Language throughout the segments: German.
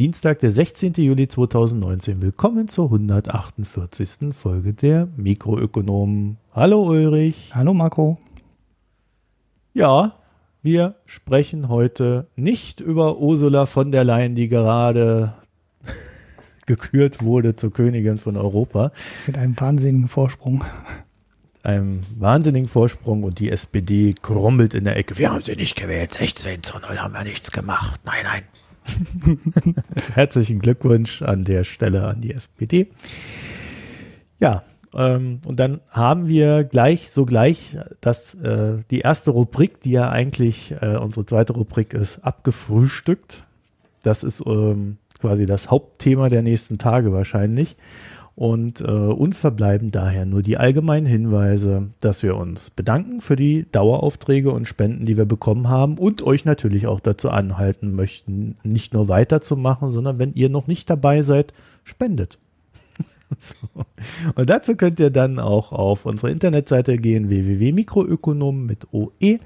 Dienstag, der 16. Juli 2019. Willkommen zur 148. Folge der Mikroökonomen. Hallo Ulrich. Hallo Marco. Ja, wir sprechen heute nicht über Ursula von der Leyen, die gerade gekürt wurde zur Königin von Europa. Mit einem wahnsinnigen Vorsprung. Einem wahnsinnigen Vorsprung und die SPD krummelt in der Ecke. Wir haben sie nicht gewählt. 16 zu 0 haben wir nichts gemacht. Nein, nein. Herzlichen Glückwunsch an der Stelle an die SPD. Ja, ähm, und dann haben wir gleich sogleich das, äh, die erste Rubrik, die ja eigentlich äh, unsere zweite Rubrik ist, abgefrühstückt. Das ist ähm, quasi das Hauptthema der nächsten Tage wahrscheinlich. Und äh, uns verbleiben daher nur die allgemeinen Hinweise, dass wir uns bedanken für die Daueraufträge und Spenden, die wir bekommen haben und euch natürlich auch dazu anhalten möchten, nicht nur weiterzumachen, sondern wenn ihr noch nicht dabei seid, spendet. so. Und dazu könnt ihr dann auch auf unsere Internetseite gehen, www.mikroökonomen mit OE.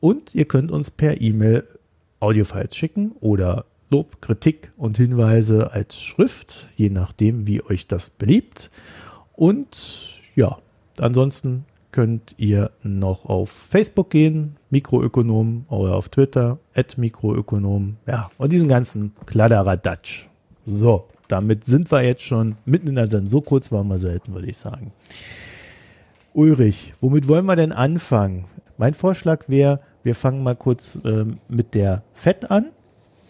Und ihr könnt uns per E-Mail Audiofiles schicken oder Lob, Kritik und Hinweise als Schrift, je nachdem, wie euch das beliebt. Und ja, ansonsten könnt ihr noch auf Facebook gehen, Mikroökonom, oder auf Twitter, Mikroökonom. Ja, und diesen ganzen Kladderadatsch. So, damit sind wir jetzt schon mitten in der Sendung. So kurz waren wir selten, würde ich sagen. Ulrich, womit wollen wir denn anfangen? Mein Vorschlag wäre, wir fangen mal kurz äh, mit der FED an.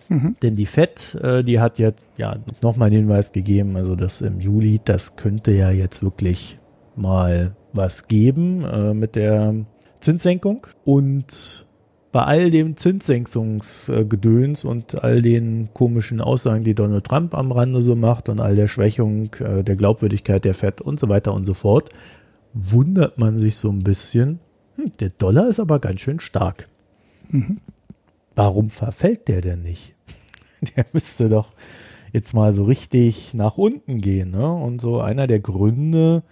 Mhm. Denn die FED, äh, die hat jetzt ja uns nochmal einen Hinweis gegeben, also das im Juli, das könnte ja jetzt wirklich mal was geben äh, mit der Zinssenkung. Und bei all dem Zinssenkungsgedöns und all den komischen Aussagen, die Donald Trump am Rande so macht und all der Schwächung äh, der Glaubwürdigkeit der FED und so weiter und so fort, wundert man sich so ein bisschen, hm, der Dollar ist aber ganz schön stark. Mhm. Warum verfällt der denn nicht? der müsste doch jetzt mal so richtig nach unten gehen. Ne? Und so einer der Gründe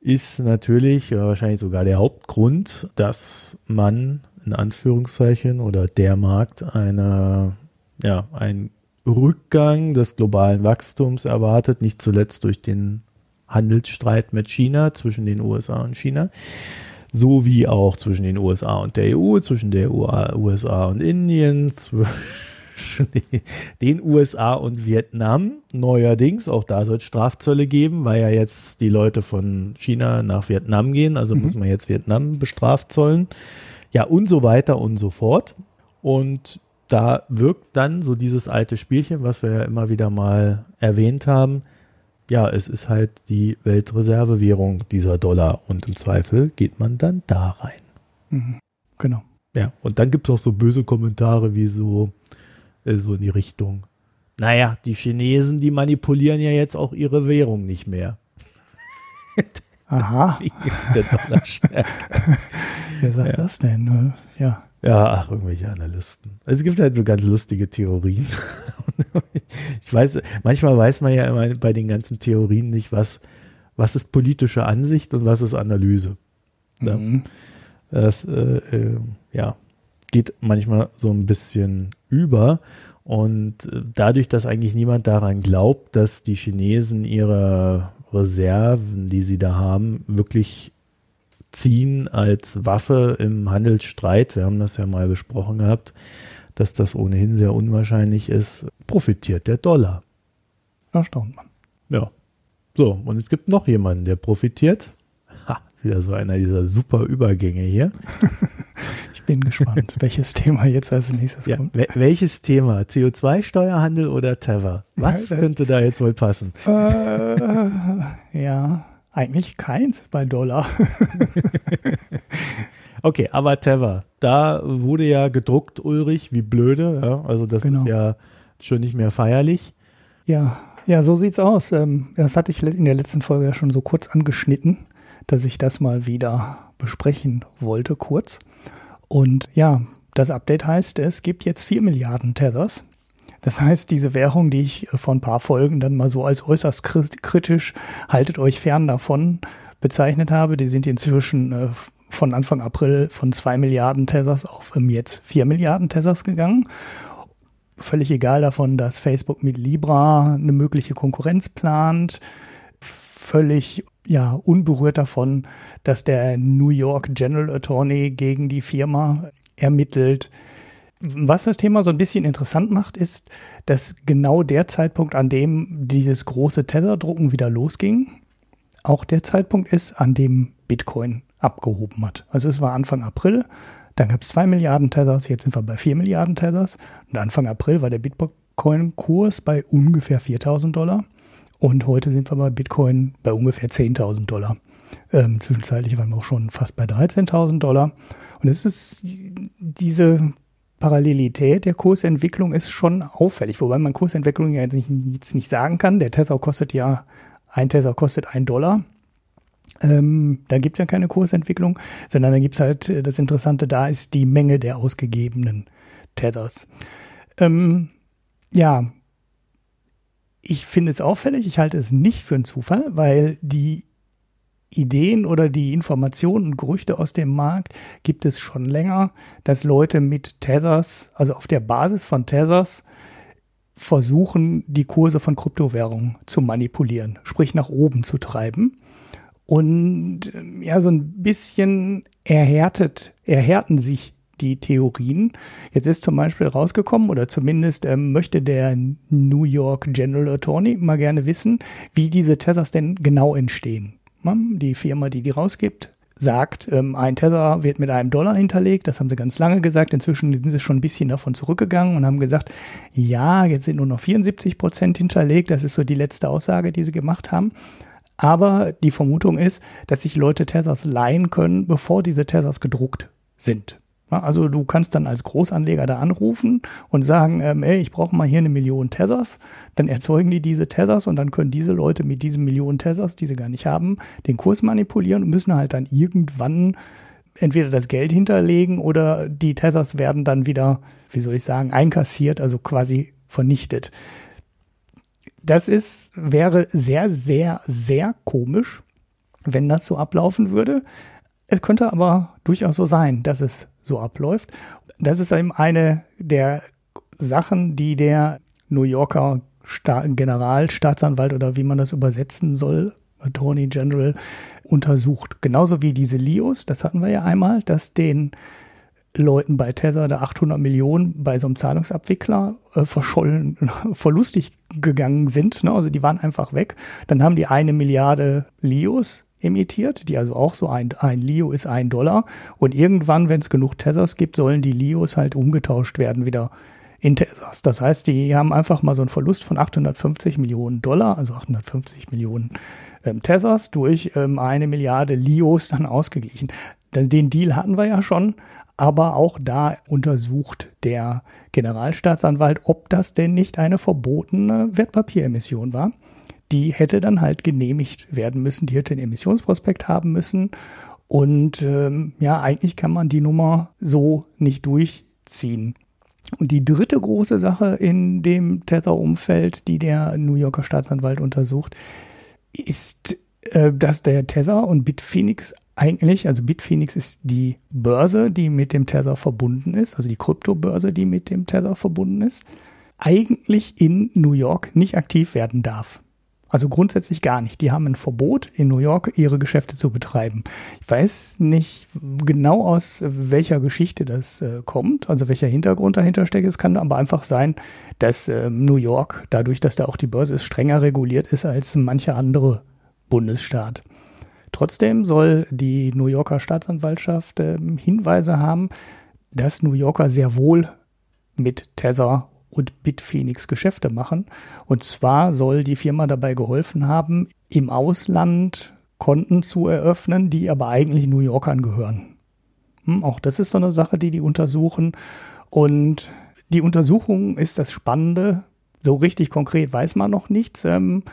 ist natürlich, ja, wahrscheinlich sogar der Hauptgrund, dass man in Anführungszeichen oder der Markt eine, ja, einen Rückgang des globalen Wachstums erwartet, nicht zuletzt durch den Handelsstreit mit China zwischen den USA und China, sowie auch zwischen den USA und der EU, zwischen der USA und Indien, den USA und Vietnam. Neuerdings, auch da soll es Strafzölle geben, weil ja jetzt die Leute von China nach Vietnam gehen, also mhm. muss man jetzt Vietnam bestraft zollen. Ja, und so weiter und so fort. Und da wirkt dann so dieses alte Spielchen, was wir ja immer wieder mal erwähnt haben. Ja, es ist halt die Weltreservewährung dieser Dollar und im Zweifel geht man dann da rein. Mhm. Genau. Ja, und dann gibt es auch so böse Kommentare wie so, so in die Richtung. Naja, die Chinesen, die manipulieren ja jetzt auch ihre Währung nicht mehr. Aha. der Dollar Wer sagt ja. das denn? Ja. Ja, ach, irgendwelche Analysten. Also es gibt halt so ganz lustige Theorien. ich weiß, manchmal weiß man ja immer bei den ganzen Theorien nicht, was, was ist politische Ansicht und was ist Analyse. Mhm. Das, äh, äh, ja, geht manchmal so ein bisschen über. Und äh, dadurch, dass eigentlich niemand daran glaubt, dass die Chinesen ihre Reserven, die sie da haben, wirklich ziehen als Waffe im Handelsstreit, wir haben das ja mal besprochen gehabt, dass das ohnehin sehr unwahrscheinlich ist, profitiert der Dollar. Erstaunt man. Ja. So, und es gibt noch jemanden, der profitiert. Ha, wieder so einer dieser super Übergänge hier. bin gespannt, welches Thema jetzt als nächstes ja, kommt. Welches Thema? CO2-Steuerhandel oder Tether? Was ja, könnte da jetzt wohl passen? Äh, ja, eigentlich keins bei Dollar. okay, aber Tether, da wurde ja gedruckt, Ulrich, wie blöde. Ja? Also das genau. ist ja schon nicht mehr feierlich. Ja, ja, so sieht's aus. Ähm, das hatte ich in der letzten Folge ja schon so kurz angeschnitten, dass ich das mal wieder besprechen wollte, kurz. Und ja, das Update heißt, es gibt jetzt 4 Milliarden Tethers. Das heißt, diese Währung, die ich vor ein paar Folgen dann mal so als äußerst kritisch, haltet euch fern davon, bezeichnet habe, die sind inzwischen äh, von Anfang April von 2 Milliarden Tethers auf ähm, jetzt 4 Milliarden Tethers gegangen. völlig egal davon, dass Facebook mit Libra eine mögliche Konkurrenz plant, völlig ja unberührt davon, dass der New York General Attorney gegen die Firma ermittelt. Was das Thema so ein bisschen interessant macht, ist, dass genau der Zeitpunkt, an dem dieses große Tether-Drucken wieder losging, auch der Zeitpunkt ist, an dem Bitcoin abgehoben hat. Also es war Anfang April, dann gab es zwei Milliarden Tethers, jetzt sind wir bei vier Milliarden Tethers. Und Anfang April war der Bitcoin-Kurs bei ungefähr 4000 Dollar. Und heute sind wir bei Bitcoin bei ungefähr 10.000 Dollar. Ähm, zwischenzeitlich waren wir auch schon fast bei 13.000 Dollar. Und es ist diese Parallelität der Kursentwicklung ist schon auffällig, wobei man Kursentwicklung ja jetzt nicht, jetzt nicht sagen kann. Der Tesla kostet ja, ein Tesla kostet ein Dollar. Ähm, da gibt es ja keine Kursentwicklung, sondern da gibt es halt, äh, das Interessante da ist die Menge der ausgegebenen Tethers. Ähm, ja, ich finde es auffällig, ich halte es nicht für einen Zufall, weil die Ideen oder die Informationen und Gerüchte aus dem Markt gibt es schon länger, dass Leute mit Tethers, also auf der Basis von Tethers, versuchen, die Kurse von Kryptowährungen zu manipulieren, sprich nach oben zu treiben. Und ja, so ein bisschen erhärtet, erhärten sich die Theorien. Jetzt ist zum Beispiel rausgekommen, oder zumindest ähm, möchte der New York General Attorney mal gerne wissen, wie diese Tethers denn genau entstehen. Die Firma, die die rausgibt, sagt, ähm, ein Tether wird mit einem Dollar hinterlegt. Das haben sie ganz lange gesagt. Inzwischen sind sie schon ein bisschen davon zurückgegangen und haben gesagt, ja, jetzt sind nur noch 74 Prozent hinterlegt. Das ist so die letzte Aussage, die sie gemacht haben. Aber die Vermutung ist, dass sich Leute Tethers leihen können, bevor diese Tethers gedruckt sind. Also du kannst dann als Großanleger da anrufen und sagen, ähm, ey, ich brauche mal hier eine Million Tethers. Dann erzeugen die diese Tethers und dann können diese Leute mit diesen Millionen Tethers, die sie gar nicht haben, den Kurs manipulieren und müssen halt dann irgendwann entweder das Geld hinterlegen oder die Tethers werden dann wieder, wie soll ich sagen, einkassiert, also quasi vernichtet. Das ist, wäre sehr, sehr, sehr komisch, wenn das so ablaufen würde. Es könnte aber durchaus so sein, dass es so abläuft. Das ist eben eine der Sachen, die der New Yorker Sta Generalstaatsanwalt oder wie man das übersetzen soll, Attorney General, untersucht. Genauso wie diese Lios, das hatten wir ja einmal, dass den Leuten bei Tether da 800 Millionen bei so einem Zahlungsabwickler äh, verschollen, verlustig gegangen sind. Ne? Also die waren einfach weg. Dann haben die eine Milliarde Lios emittiert, die also auch so ein, ein Lio ist ein Dollar. Und irgendwann, wenn es genug Tethers gibt, sollen die Lios halt umgetauscht werden wieder in Tethers. Das heißt, die haben einfach mal so einen Verlust von 850 Millionen Dollar, also 850 Millionen ähm, Tethers durch ähm, eine Milliarde Lios dann ausgeglichen. Den Deal hatten wir ja schon, aber auch da untersucht der Generalstaatsanwalt, ob das denn nicht eine verbotene Wertpapieremission war die hätte dann halt genehmigt werden müssen, die hätte ein Emissionsprospekt haben müssen. Und ähm, ja, eigentlich kann man die Nummer so nicht durchziehen. Und die dritte große Sache in dem Tether-Umfeld, die der New Yorker Staatsanwalt untersucht, ist, äh, dass der Tether und Bitphoenix eigentlich, also Bitphoenix ist die Börse, die mit dem Tether verbunden ist, also die Kryptobörse, die mit dem Tether verbunden ist, eigentlich in New York nicht aktiv werden darf. Also grundsätzlich gar nicht. Die haben ein Verbot, in New York ihre Geschäfte zu betreiben. Ich weiß nicht genau aus welcher Geschichte das äh, kommt, also welcher Hintergrund dahinter steckt. Es kann aber einfach sein, dass äh, New York, dadurch, dass da auch die Börse ist, strenger reguliert ist als mancher andere Bundesstaat. Trotzdem soll die New Yorker Staatsanwaltschaft äh, Hinweise haben, dass New Yorker sehr wohl mit Tether und Bitphoenix Geschäfte machen. Und zwar soll die Firma dabei geholfen haben, im Ausland Konten zu eröffnen, die aber eigentlich New Yorkern gehören. Hm, auch das ist so eine Sache, die die untersuchen. Und die Untersuchung ist das Spannende. So richtig konkret weiß man noch nichts. Ähm,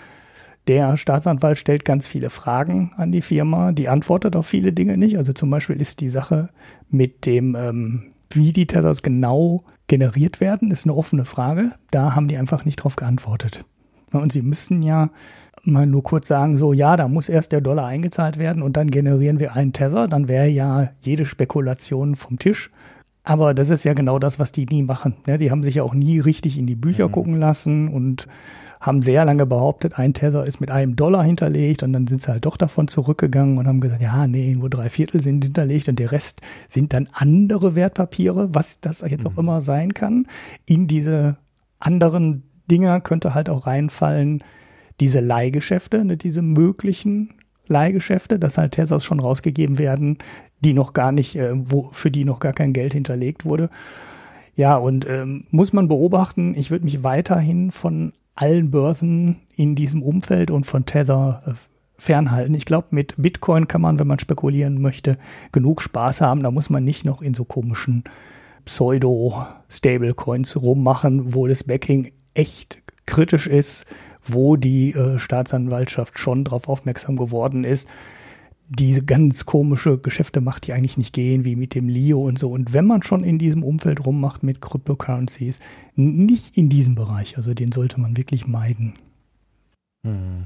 der Staatsanwalt stellt ganz viele Fragen an die Firma, die antwortet auf viele Dinge nicht. Also zum Beispiel ist die Sache mit dem, ähm, wie die Tethers genau generiert werden, ist eine offene Frage. Da haben die einfach nicht drauf geantwortet. Und sie müssen ja mal nur kurz sagen, so ja, da muss erst der Dollar eingezahlt werden und dann generieren wir einen Tether, dann wäre ja jede Spekulation vom Tisch. Aber das ist ja genau das, was die nie machen. Ja, die haben sich ja auch nie richtig in die Bücher mhm. gucken lassen und haben sehr lange behauptet, ein Tether ist mit einem Dollar hinterlegt und dann sind sie halt doch davon zurückgegangen und haben gesagt, ja, nee, nur drei Viertel sind hinterlegt und der Rest sind dann andere Wertpapiere, was das jetzt mhm. auch immer sein kann. In diese anderen Dinger könnte halt auch reinfallen, diese Leihgeschäfte, ne, diese möglichen Leihgeschäfte, dass halt Tethers schon rausgegeben werden, die noch gar nicht, äh, wo, für die noch gar kein Geld hinterlegt wurde. Ja, und ähm, muss man beobachten, ich würde mich weiterhin von allen Börsen in diesem Umfeld und von Tether äh, fernhalten. Ich glaube, mit Bitcoin kann man, wenn man spekulieren möchte, genug Spaß haben. Da muss man nicht noch in so komischen Pseudo-Stablecoins rummachen, wo das Backing echt kritisch ist, wo die äh, Staatsanwaltschaft schon darauf aufmerksam geworden ist. Diese ganz komische Geschäfte macht die eigentlich nicht gehen, wie mit dem Lio und so. Und wenn man schon in diesem Umfeld rummacht mit Cryptocurrencies, nicht in diesem Bereich. Also den sollte man wirklich meiden. Hm.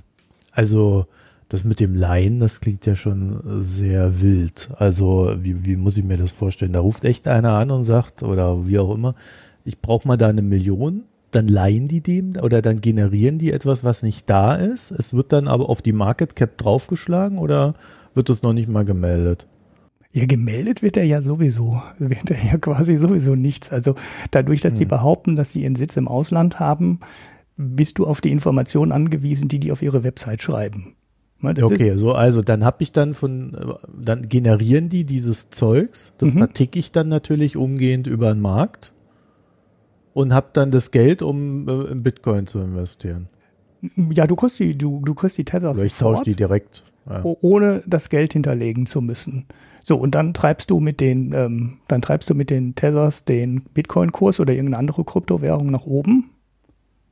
Also das mit dem Laien, das klingt ja schon sehr wild. Also wie, wie muss ich mir das vorstellen? Da ruft echt einer an und sagt, oder wie auch immer, ich brauche mal da eine Million dann leihen die dem oder dann generieren die etwas, was nicht da ist. Es wird dann aber auf die Market Cap draufgeschlagen oder wird es noch nicht mal gemeldet? Ja, gemeldet wird er ja sowieso, wird er ja quasi sowieso nichts. Also dadurch, dass hm. sie behaupten, dass sie ihren Sitz im Ausland haben, bist du auf die Informationen angewiesen, die die auf ihre Website schreiben. Das okay, so also dann habe ich dann von, dann generieren die dieses Zeugs, das mhm. verticke ich dann natürlich umgehend über den Markt und habe dann das Geld, um äh, in Bitcoin zu investieren. Ja, du kriegst die, du, du kriegst die Tether Oder ich tausche die direkt. Ja. Ohne das Geld hinterlegen zu müssen. So, und dann treibst du mit den, ähm, dann treibst du mit den Tethers den Bitcoin-Kurs oder irgendeine andere Kryptowährung nach oben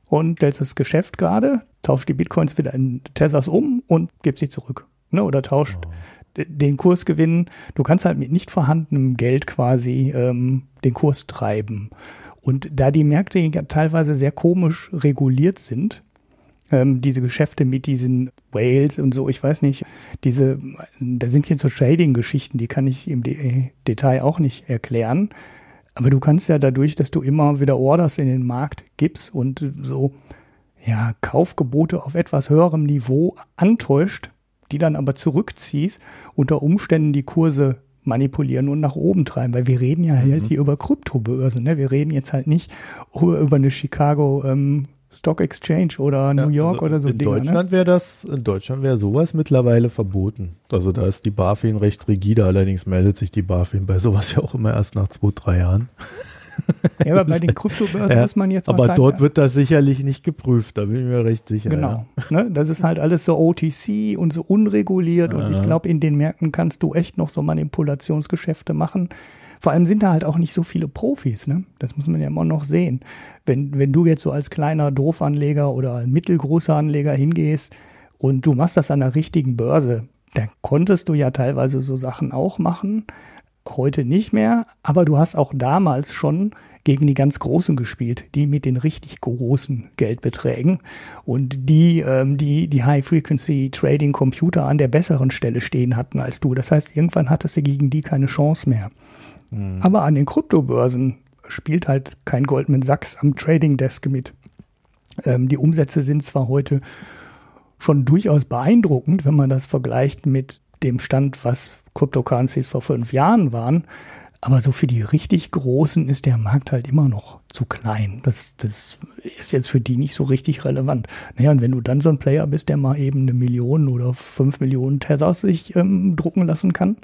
und stellst das Geschäft gerade, tauscht die Bitcoins wieder in Tethers um und gibst sie zurück. Ne? Oder tauscht oh. den Kursgewinn. Du kannst halt mit nicht vorhandenem Geld quasi ähm, den Kurs treiben. Und da die Märkte teilweise sehr komisch reguliert sind, ähm, diese Geschäfte mit diesen Whales und so, ich weiß nicht, diese, da sind jetzt so Trading-Geschichten, die kann ich im De Detail auch nicht erklären. Aber du kannst ja dadurch, dass du immer wieder Orders in den Markt gibst und so, ja, Kaufgebote auf etwas höherem Niveau antäuscht, die dann aber zurückziehst, unter Umständen die Kurse manipulieren und nach oben treiben, weil wir reden ja halt mhm. halt hier über Kryptobörsen. Ne? Wir reden jetzt halt nicht über, über eine Chicago ähm, Stock Exchange oder New York also oder so. In Dinger, ne? Deutschland ne? wäre das, in Deutschland wäre sowas mittlerweile verboten. Also da ist die BaFin recht rigide, allerdings meldet sich die BaFin bei sowas ja auch immer erst nach zwei, drei Jahren. Ja, aber bei den Kryptobörsen ja, muss man jetzt Aber dort wird das sicherlich nicht geprüft, da bin ich mir recht sicher. Genau. Ja. Ne, das ist halt alles so OTC und so unreguliert und ich glaube, in den Märkten kannst du echt noch so Manipulationsgeschäfte machen. Vor allem sind da halt auch nicht so viele Profis, ne? Das muss man ja immer noch sehen. Wenn, wenn du jetzt so als kleiner Doofanleger oder mittelgroßer Anleger hingehst und du machst das an der richtigen Börse, dann konntest du ja teilweise so Sachen auch machen heute nicht mehr, aber du hast auch damals schon gegen die ganz Großen gespielt, die mit den richtig großen Geldbeträgen und die, ähm, die die High-Frequency-Trading-Computer an der besseren Stelle stehen hatten als du. Das heißt, irgendwann hattest du gegen die keine Chance mehr. Mhm. Aber an den Kryptobörsen spielt halt kein Goldman Sachs am Trading Desk mit. Ähm, die Umsätze sind zwar heute schon durchaus beeindruckend, wenn man das vergleicht mit dem Stand, was Cryptocurrencies vor fünf Jahren waren. Aber so für die richtig Großen ist der Markt halt immer noch zu klein. Das, das ist jetzt für die nicht so richtig relevant. Naja, und wenn du dann so ein Player bist, der mal eben eine Million oder fünf Millionen Tethers sich ähm, drucken lassen kann,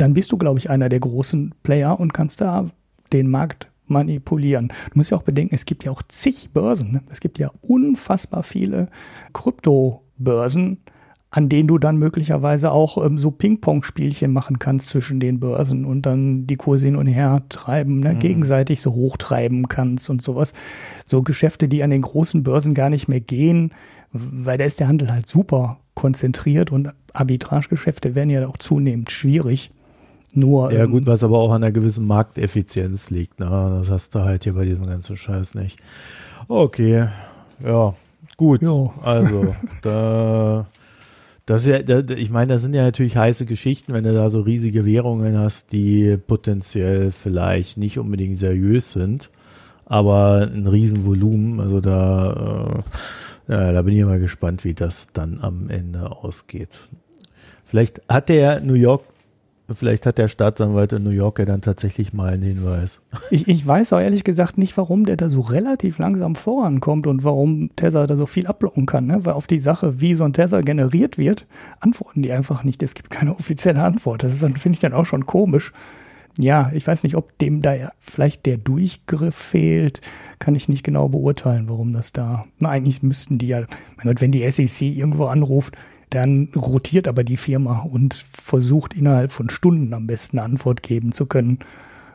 dann bist du, glaube ich, einer der großen Player und kannst da den Markt manipulieren. Du musst ja auch bedenken, es gibt ja auch zig Börsen. Ne? Es gibt ja unfassbar viele Kryptobörsen an denen du dann möglicherweise auch ähm, so Ping-Pong-Spielchen machen kannst zwischen den Börsen und dann die Kurse hin und her treiben, ne, mhm. gegenseitig so hochtreiben kannst und sowas. So Geschäfte, die an den großen Börsen gar nicht mehr gehen, weil da ist der Handel halt super konzentriert und Arbitragegeschäfte werden ja auch zunehmend schwierig. Nur, ja, gut, was aber auch an einer gewissen Markteffizienz liegt. Ne? Das hast du halt hier bei diesem ganzen Scheiß nicht. Okay, ja, gut. Jo. Also, da Das ja, ich meine, das sind ja natürlich heiße Geschichten, wenn du da so riesige Währungen hast, die potenziell vielleicht nicht unbedingt seriös sind, aber ein Riesenvolumen. Also da, äh, ja, da bin ich mal gespannt, wie das dann am Ende ausgeht. Vielleicht hat der New York Vielleicht hat der Staatsanwalt in New York ja dann tatsächlich mal einen Hinweis. Ich, ich weiß auch ehrlich gesagt nicht, warum der da so relativ langsam vorankommt und warum Tether da so viel ablocken kann. Ne? Weil auf die Sache, wie so ein Tether generiert wird, antworten die einfach nicht. Es gibt keine offizielle Antwort. Das finde ich dann auch schon komisch. Ja, ich weiß nicht, ob dem da vielleicht der Durchgriff fehlt. Kann ich nicht genau beurteilen, warum das da. Na, eigentlich müssten die ja, mein Gott, wenn die SEC irgendwo anruft, dann rotiert aber die Firma und versucht innerhalb von Stunden am besten eine Antwort geben zu können.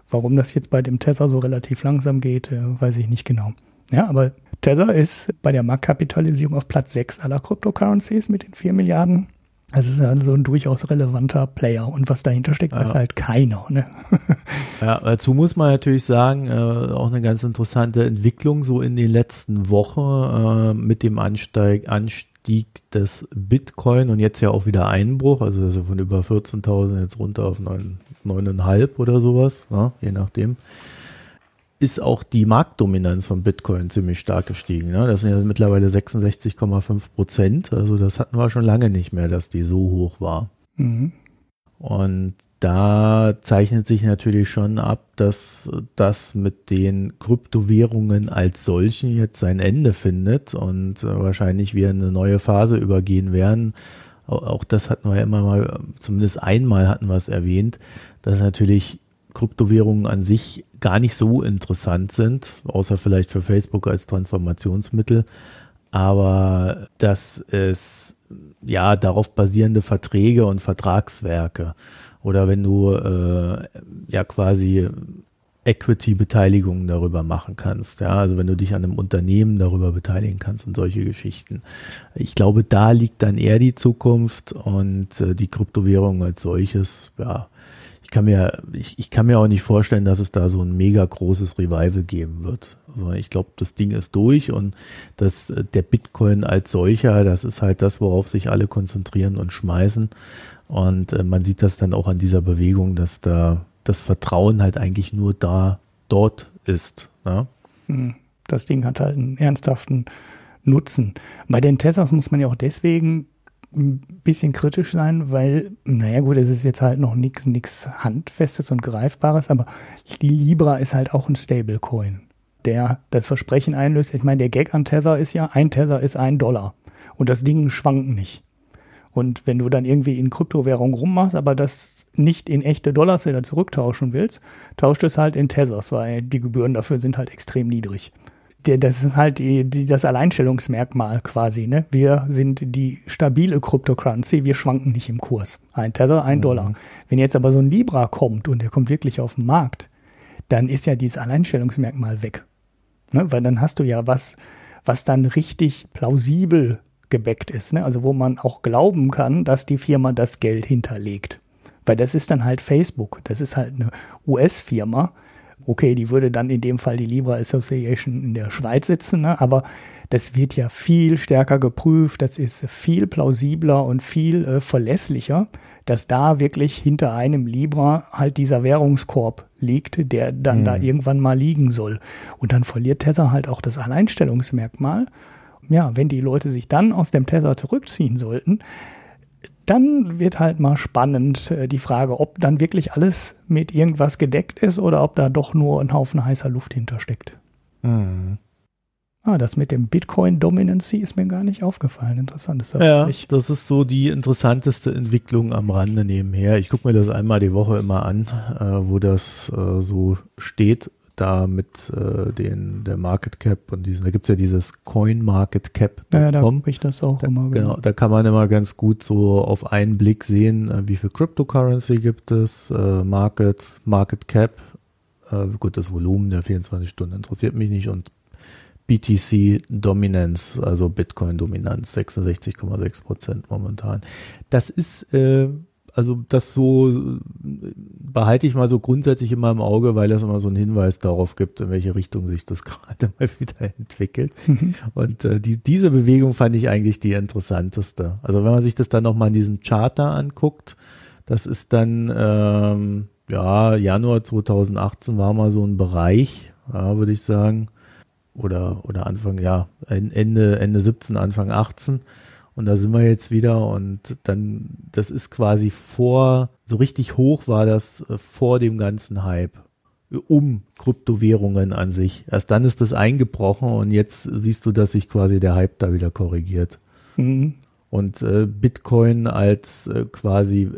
Warum das jetzt bei dem Tether so relativ langsam geht, äh, weiß ich nicht genau. Ja, aber Tether ist bei der Marktkapitalisierung auf Platz 6 aller Cryptocurrencies mit den 4 Milliarden. Das ist also ein durchaus relevanter Player. Und was dahinter steckt, ja. weiß halt keiner. Ne? ja, dazu muss man natürlich sagen, äh, auch eine ganz interessante Entwicklung so in den letzten Wochen äh, mit dem Ansteig, Anstieg Anstieg des Bitcoin und jetzt ja auch wieder Einbruch, also, also von über 14.000 jetzt runter auf 9,5 oder sowas, ja, je nachdem, ist auch die Marktdominanz von Bitcoin ziemlich stark gestiegen. Ne? Das sind ja mittlerweile 66,5 Prozent, also das hatten wir schon lange nicht mehr, dass die so hoch war. Mhm. Und da zeichnet sich natürlich schon ab, dass das mit den Kryptowährungen als solchen jetzt sein Ende findet und äh, wahrscheinlich wir eine neue Phase übergehen werden. Auch das hatten wir ja immer mal, zumindest einmal hatten wir es erwähnt, dass natürlich Kryptowährungen an sich gar nicht so interessant sind, außer vielleicht für Facebook als Transformationsmittel, aber dass es ja darauf basierende Verträge und Vertragswerke oder wenn du äh, ja quasi Equity-Beteiligungen darüber machen kannst. Ja, also wenn du dich an einem Unternehmen darüber beteiligen kannst und solche Geschichten. Ich glaube, da liegt dann eher die Zukunft und äh, die Kryptowährung als solches, ja, kann mir, ich, ich kann mir auch nicht vorstellen, dass es da so ein mega großes Revival geben wird. Also ich glaube, das Ding ist durch und das, äh, der Bitcoin als solcher, das ist halt das, worauf sich alle konzentrieren und schmeißen. Und äh, man sieht das dann auch an dieser Bewegung, dass da das Vertrauen halt eigentlich nur da, dort ist. Ja? Hm. Das Ding hat halt einen ernsthaften Nutzen. Bei den Tessers muss man ja auch deswegen ein bisschen kritisch sein, weil, naja gut, es ist jetzt halt noch nichts nix Handfestes und Greifbares, aber die Libra ist halt auch ein Stablecoin, der das Versprechen einlöst. Ich meine, der Gag an Tether ist ja, ein Tether ist ein Dollar und das Ding schwankt nicht. Und wenn du dann irgendwie in Kryptowährung rummachst, aber das nicht in echte Dollars wieder zurücktauschen willst, tauscht es halt in Tethers, weil die Gebühren dafür sind halt extrem niedrig das ist halt die, die, das Alleinstellungsmerkmal quasi. Ne? Wir sind die stabile Cryptocurrency, wir schwanken nicht im Kurs. Ein Tether, ein mhm. Dollar. Wenn jetzt aber so ein Libra kommt und der kommt wirklich auf den Markt, dann ist ja dieses Alleinstellungsmerkmal weg. Ne? Weil dann hast du ja was, was dann richtig plausibel gebackt ist. Ne? Also wo man auch glauben kann, dass die Firma das Geld hinterlegt. Weil das ist dann halt Facebook. Das ist halt eine US-Firma Okay, die würde dann in dem Fall die Libra Association in der Schweiz sitzen, ne? aber das wird ja viel stärker geprüft, das ist viel plausibler und viel äh, verlässlicher, dass da wirklich hinter einem Libra halt dieser Währungskorb liegt, der dann mhm. da irgendwann mal liegen soll. Und dann verliert Tether halt auch das Alleinstellungsmerkmal. Ja, wenn die Leute sich dann aus dem Tether zurückziehen sollten, dann wird halt mal spannend äh, die Frage, ob dann wirklich alles mit irgendwas gedeckt ist oder ob da doch nur ein Haufen heißer Luft hintersteckt. Mhm. Ah, das mit dem Bitcoin Dominancy ist mir gar nicht aufgefallen. Interessant. Ist ja, das ist so die interessanteste Entwicklung am Rande nebenher. Ich gucke mir das einmal die Woche immer an, äh, wo das äh, so steht da mit äh, den, der Market Cap und diesen, da gibt es ja dieses Coin Market Cap. Ja, da habe ich das auch da, immer. Genau. genau, da kann man immer ganz gut so auf einen Blick sehen, äh, wie viel Cryptocurrency gibt es, äh, Markets, Market Cap, äh, gut, das Volumen der 24 Stunden interessiert mich nicht und BTC Dominance, also Bitcoin Dominanz, 66,6 Prozent momentan. Das ist äh, also das so behalte ich mal so grundsätzlich immer im Auge, weil das immer so einen Hinweis darauf gibt, in welche Richtung sich das gerade mal wieder entwickelt. Mhm. Und äh, die, diese Bewegung fand ich eigentlich die interessanteste. Also wenn man sich das dann nochmal in diesem Charter anguckt, das ist dann, ähm, ja, Januar 2018 war mal so ein Bereich, ja, würde ich sagen. Oder, oder Anfang, ja, Ende, Ende 17, Anfang 18 und da sind wir jetzt wieder und dann, das ist quasi vor, so richtig hoch war das äh, vor dem ganzen Hype um Kryptowährungen an sich. Erst dann ist das eingebrochen und jetzt siehst du, dass sich quasi der Hype da wieder korrigiert. Mhm. Und äh, Bitcoin als äh, quasi,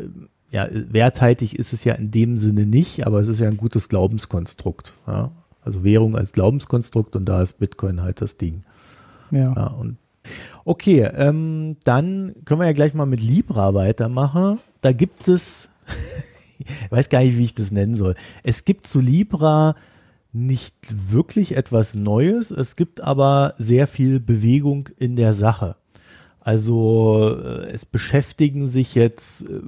ja, werthaltig ist es ja in dem Sinne nicht, aber es ist ja ein gutes Glaubenskonstrukt. Ja? Also Währung als Glaubenskonstrukt und da ist Bitcoin halt das Ding. Ja. ja und Okay, ähm, dann können wir ja gleich mal mit Libra weitermachen. Da gibt es, ich weiß gar nicht, wie ich das nennen soll. Es gibt zu Libra nicht wirklich etwas Neues, es gibt aber sehr viel Bewegung in der Sache. Also äh, es beschäftigen sich jetzt äh,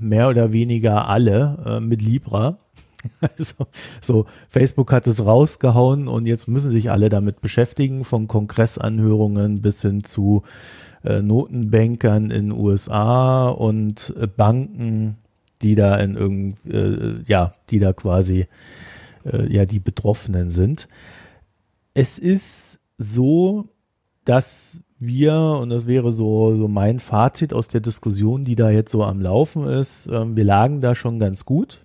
mehr oder weniger alle äh, mit Libra. Also, so, Facebook hat es rausgehauen und jetzt müssen sich alle damit beschäftigen, von Kongressanhörungen bis hin zu äh, Notenbankern in USA und äh, Banken, die da in irgend, äh, ja, die da quasi äh, ja die Betroffenen sind. Es ist so, dass wir, und das wäre so, so mein Fazit aus der Diskussion, die da jetzt so am Laufen ist, ähm, wir lagen da schon ganz gut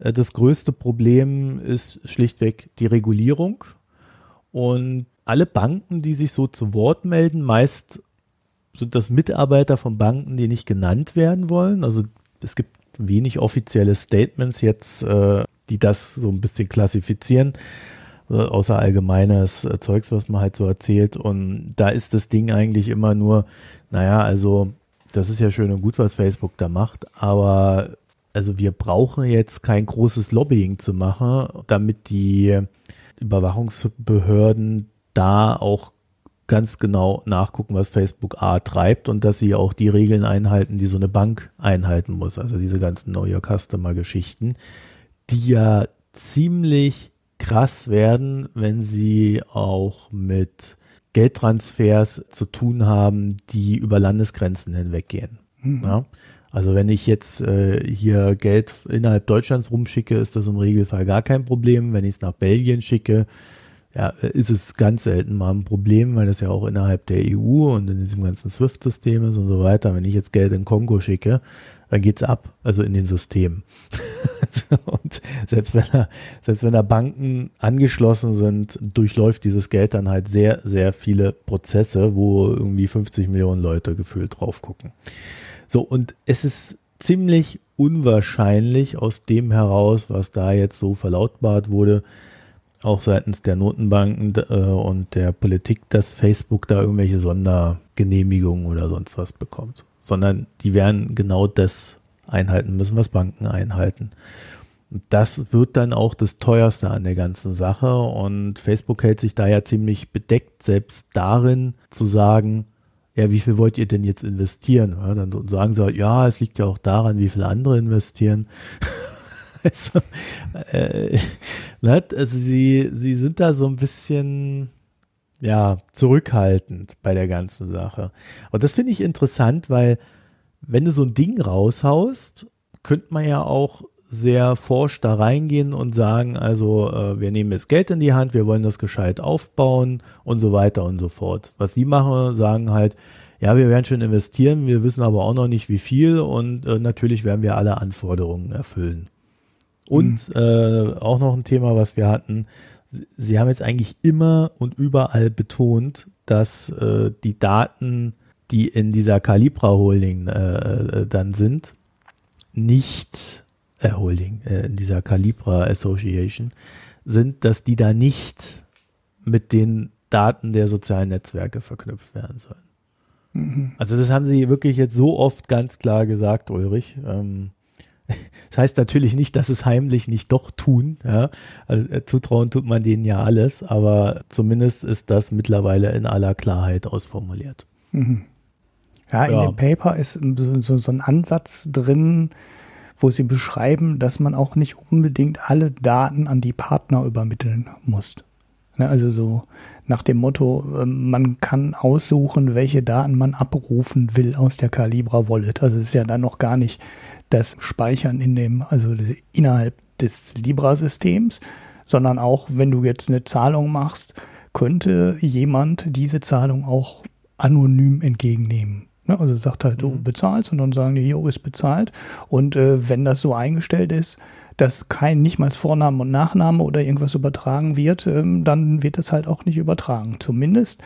das größte Problem ist schlichtweg die Regulierung. Und alle Banken, die sich so zu Wort melden, meist sind das Mitarbeiter von Banken, die nicht genannt werden wollen. Also es gibt wenig offizielle Statements jetzt, äh, die das so ein bisschen klassifizieren, äh, außer allgemeines Zeugs, was man halt so erzählt. Und da ist das Ding eigentlich immer nur, naja, also das ist ja schön und gut, was Facebook da macht, aber also wir brauchen jetzt kein großes Lobbying zu machen, damit die Überwachungsbehörden da auch ganz genau nachgucken, was Facebook A treibt und dass sie auch die Regeln einhalten, die so eine Bank einhalten muss. Also diese ganzen Know Your Customer Geschichten, die ja ziemlich krass werden, wenn sie auch mit Geldtransfers zu tun haben, die über Landesgrenzen hinweggehen. Mhm. Ja? Also wenn ich jetzt äh, hier Geld innerhalb Deutschlands rumschicke, ist das im Regelfall gar kein Problem. Wenn ich es nach Belgien schicke, ja, ist es ganz selten mal ein Problem, weil das ja auch innerhalb der EU und in diesem ganzen SWIFT-System ist und so weiter. Wenn ich jetzt Geld in Kongo schicke, dann geht's ab, also in den Systemen. und selbst wenn da, selbst wenn da Banken angeschlossen sind, durchläuft dieses Geld dann halt sehr, sehr viele Prozesse, wo irgendwie 50 Millionen Leute gefühlt drauf gucken. So, und es ist ziemlich unwahrscheinlich aus dem heraus, was da jetzt so verlautbart wurde, auch seitens der Notenbanken äh, und der Politik, dass Facebook da irgendwelche Sondergenehmigungen oder sonst was bekommt, sondern die werden genau das einhalten müssen, was Banken einhalten. Und das wird dann auch das teuerste an der ganzen Sache und Facebook hält sich da ja ziemlich bedeckt, selbst darin zu sagen, ja, wie viel wollt ihr denn jetzt investieren? Ja, dann sagen sie halt, ja, es liegt ja auch daran, wie viele andere investieren. also, äh, ne, also sie, sie sind da so ein bisschen ja, zurückhaltend bei der ganzen Sache. Und das finde ich interessant, weil wenn du so ein Ding raushaust, könnte man ja auch sehr forsch da reingehen und sagen, also äh, wir nehmen jetzt Geld in die Hand, wir wollen das gescheit aufbauen und so weiter und so fort. Was sie machen, sagen halt, ja, wir werden schon investieren, wir wissen aber auch noch nicht wie viel und äh, natürlich werden wir alle Anforderungen erfüllen. Und mhm. äh, auch noch ein Thema, was wir hatten, Sie haben jetzt eigentlich immer und überall betont, dass äh, die Daten, die in dieser Calibra Holding äh, äh dann sind, nicht äh, Holding, äh, in dieser Calibra Association sind, dass die da nicht mit den Daten der sozialen Netzwerke verknüpft werden sollen. Mhm. Also das haben sie wirklich jetzt so oft ganz klar gesagt, Ulrich. Ähm, das heißt natürlich nicht, dass es heimlich nicht doch tun. Ja? Also, äh, zutrauen tut man denen ja alles, aber zumindest ist das mittlerweile in aller Klarheit ausformuliert. Mhm. Ja, in Ja. dem Paper ist so, so, so ein Ansatz drin, wo sie beschreiben, dass man auch nicht unbedingt alle Daten an die Partner übermitteln muss. Ne, also so nach dem Motto, ähm, man kann aussuchen, welche Daten man abrufen will aus der Calibra Wallet. Also es ist ja dann noch gar nicht das Speichern in dem, also innerhalb des Libra-Systems, sondern auch, wenn du jetzt eine Zahlung machst, könnte jemand diese Zahlung auch anonym entgegennehmen. Ne, Also sagt halt, du Mhm. bezahlst und dann sagen die, jo, ist bezahlt. Und äh, wenn das so eingestellt ist, dass kein nicht mal Vorname und Nachname oder irgendwas übertragen wird, ähm, dann wird das halt auch nicht übertragen. Zumindest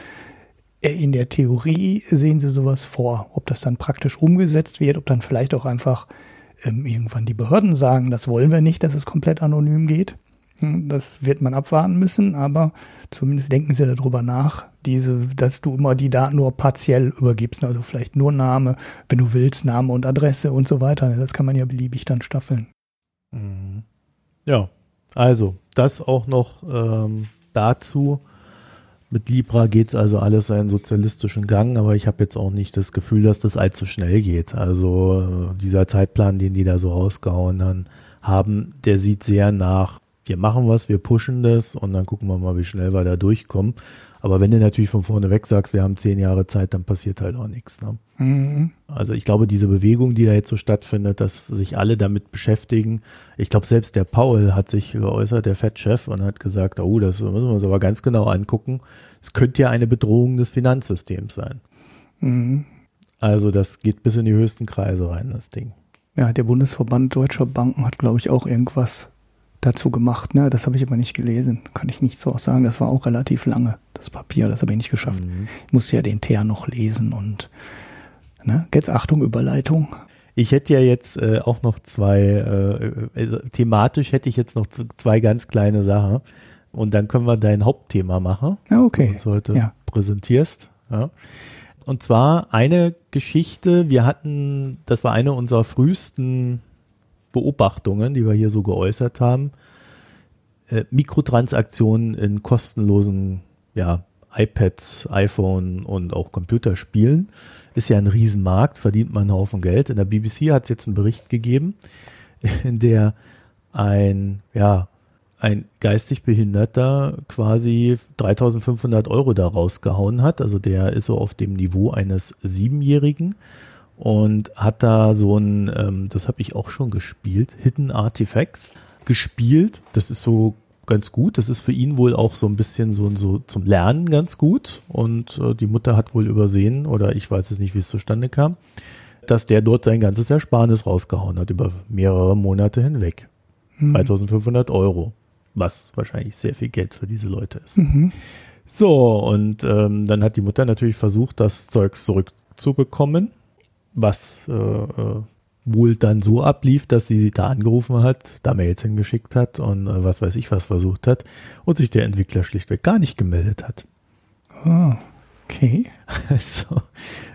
äh, in der Theorie sehen sie sowas vor. Ob das dann praktisch umgesetzt wird, ob dann vielleicht auch einfach ähm, irgendwann die Behörden sagen, das wollen wir nicht, dass es komplett anonym geht. Das wird man abwarten müssen, aber zumindest denken sie darüber nach, diese, dass du immer die Daten nur partiell übergibst, also vielleicht nur Name, wenn du willst, Name und Adresse und so weiter. Das kann man ja beliebig dann staffeln. Mhm. Ja, also das auch noch ähm, dazu. Mit Libra geht's also alles seinen sozialistischen Gang, aber ich habe jetzt auch nicht das Gefühl, dass das allzu schnell geht. Also äh, dieser Zeitplan, den die da so rausgehauen haben, der sieht sehr nach, wir machen was, wir pushen das und dann gucken wir mal, wie schnell wir da durchkommen. Aber wenn du natürlich von vorne weg sagst, wir haben zehn Jahre Zeit, dann passiert halt auch nichts. Ne? Mhm. Also ich glaube, diese Bewegung, die da jetzt so stattfindet, dass sich alle damit beschäftigen. Ich glaube, selbst der Paul hat sich geäußert, der Fettchef, und hat gesagt, oh, das müssen wir uns aber ganz genau angucken. Es könnte ja eine Bedrohung des Finanzsystems sein. Mhm. Also das geht bis in die höchsten Kreise rein, das Ding. Ja, der Bundesverband Deutscher Banken hat, glaube ich, auch irgendwas dazu gemacht. Ne? Das habe ich aber nicht gelesen. Kann ich nicht so auch sagen. Das war auch relativ lange, das Papier. Das habe ich nicht geschafft. Mhm. Ich musste ja den Teer noch lesen und ne? jetzt Achtung, Überleitung. Ich hätte ja jetzt äh, auch noch zwei, äh, äh, thematisch hätte ich jetzt noch zwei ganz kleine Sachen. Und dann können wir dein Hauptthema machen, Ja, was okay. du uns heute Ja. präsentierst. Ja. Und zwar eine Geschichte, wir hatten, das war eine unserer frühesten Beobachtungen, die wir hier so geäußert haben. Äh, Mikrotransaktionen in kostenlosen ja, iPad, iPhone und auch Computerspielen ist ja ein Riesenmarkt, verdient man einen Haufen Geld. In der BBC hat es jetzt einen Bericht gegeben, in der ein, ja, ein geistig Behinderter quasi 3500 Euro da rausgehauen hat. Also der ist so auf dem Niveau eines Siebenjährigen und hat da so ein, ähm, das habe ich auch schon gespielt, Hidden Artifacts gespielt. Das ist so ganz gut. Das ist für ihn wohl auch so ein bisschen so, so zum Lernen ganz gut. Und äh, die Mutter hat wohl übersehen, oder ich weiß es nicht, wie es zustande kam, dass der dort sein ganzes Ersparnis rausgehauen hat über mehrere Monate hinweg. 3500 Euro, was wahrscheinlich sehr viel Geld für diese Leute ist. Mhm. So, und ähm, dann hat die Mutter natürlich versucht, das Zeugs zurückzubekommen, was äh, äh, wohl dann so ablief, dass sie da angerufen hat, da Mails hingeschickt hat und äh, was weiß ich was versucht hat und sich der Entwickler schlichtweg gar nicht gemeldet hat. Ah, okay. Also,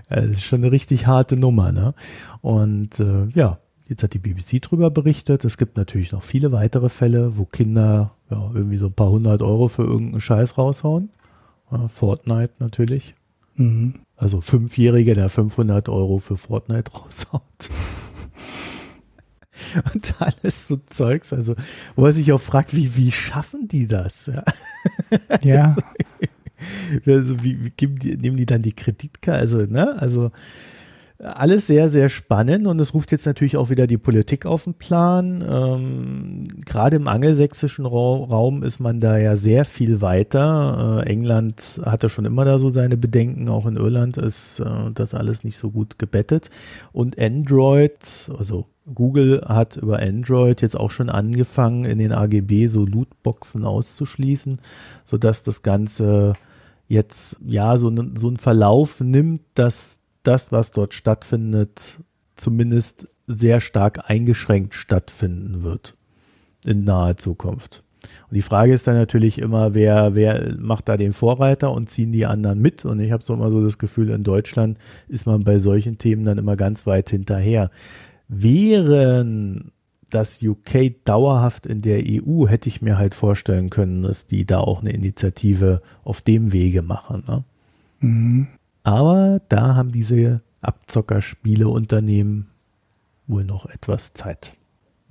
äh, das ist schon eine richtig harte Nummer, ne? Und äh, ja, jetzt hat die BBC drüber berichtet. Es gibt natürlich noch viele weitere Fälle, wo Kinder ja, irgendwie so ein paar hundert Euro für irgendeinen Scheiß raushauen. Ja, Fortnite natürlich. Mhm. Also Fünfjähriger, der 500 Euro für Fortnite raushaut. Und alles so Zeugs, also wo er sich auch fragt, wie, wie schaffen die das? Ja? Ja, Also wie, wie geben die, nehmen die dann die Kreditkarte? Also, ne? Also alles sehr, sehr spannend und es ruft jetzt natürlich auch wieder die Politik auf den Plan. Ähm, Gerade im angelsächsischen Ra Raum ist man da ja sehr viel weiter. Äh, England hatte schon immer da so seine Bedenken, auch in Irland ist äh, das alles nicht so gut gebettet. Und Android, also Google hat über Android jetzt auch schon angefangen, in den AGB so Lootboxen auszuschließen, sodass das Ganze jetzt ja so, ne, so einen Verlauf nimmt, dass das, was dort stattfindet, zumindest sehr stark eingeschränkt stattfinden wird in naher Zukunft. Und die Frage ist dann natürlich immer, wer, wer macht da den Vorreiter und ziehen die anderen mit? Und ich habe so immer so das Gefühl, in Deutschland ist man bei solchen Themen dann immer ganz weit hinterher. Wären das UK dauerhaft in der EU, hätte ich mir halt vorstellen können, dass die da auch eine Initiative auf dem Wege machen. Ne? mhm. Aber da haben diese Abzockerspieleunternehmen wohl noch etwas Zeit.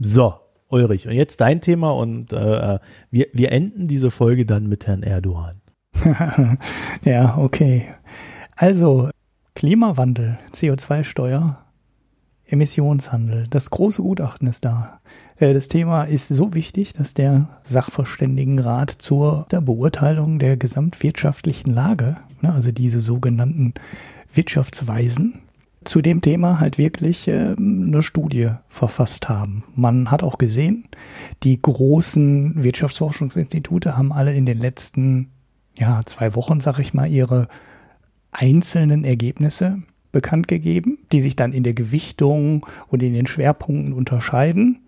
So, Ulrich, und jetzt dein Thema und äh, wir, wir enden diese Folge dann mit Herrn Erdogan. ja, okay. Also, Klimawandel, CO2-Steuer, Emissionshandel, das große Gutachten ist da. Äh, das Thema ist so wichtig, dass der Sachverständigenrat zur Beurteilung der gesamtwirtschaftlichen Lage, ne, also diese sogenannten Wirtschaftsweisen, zu dem Thema halt wirklich äh, eine Studie verfasst haben. Man hat auch gesehen, die großen Wirtschaftsforschungsinstitute haben alle in den letzten ja, zwei Wochen, sag ich mal, ihre einzelnen Ergebnisse bekannt gegeben, die sich dann in der Gewichtung und in den Schwerpunkten unterscheiden.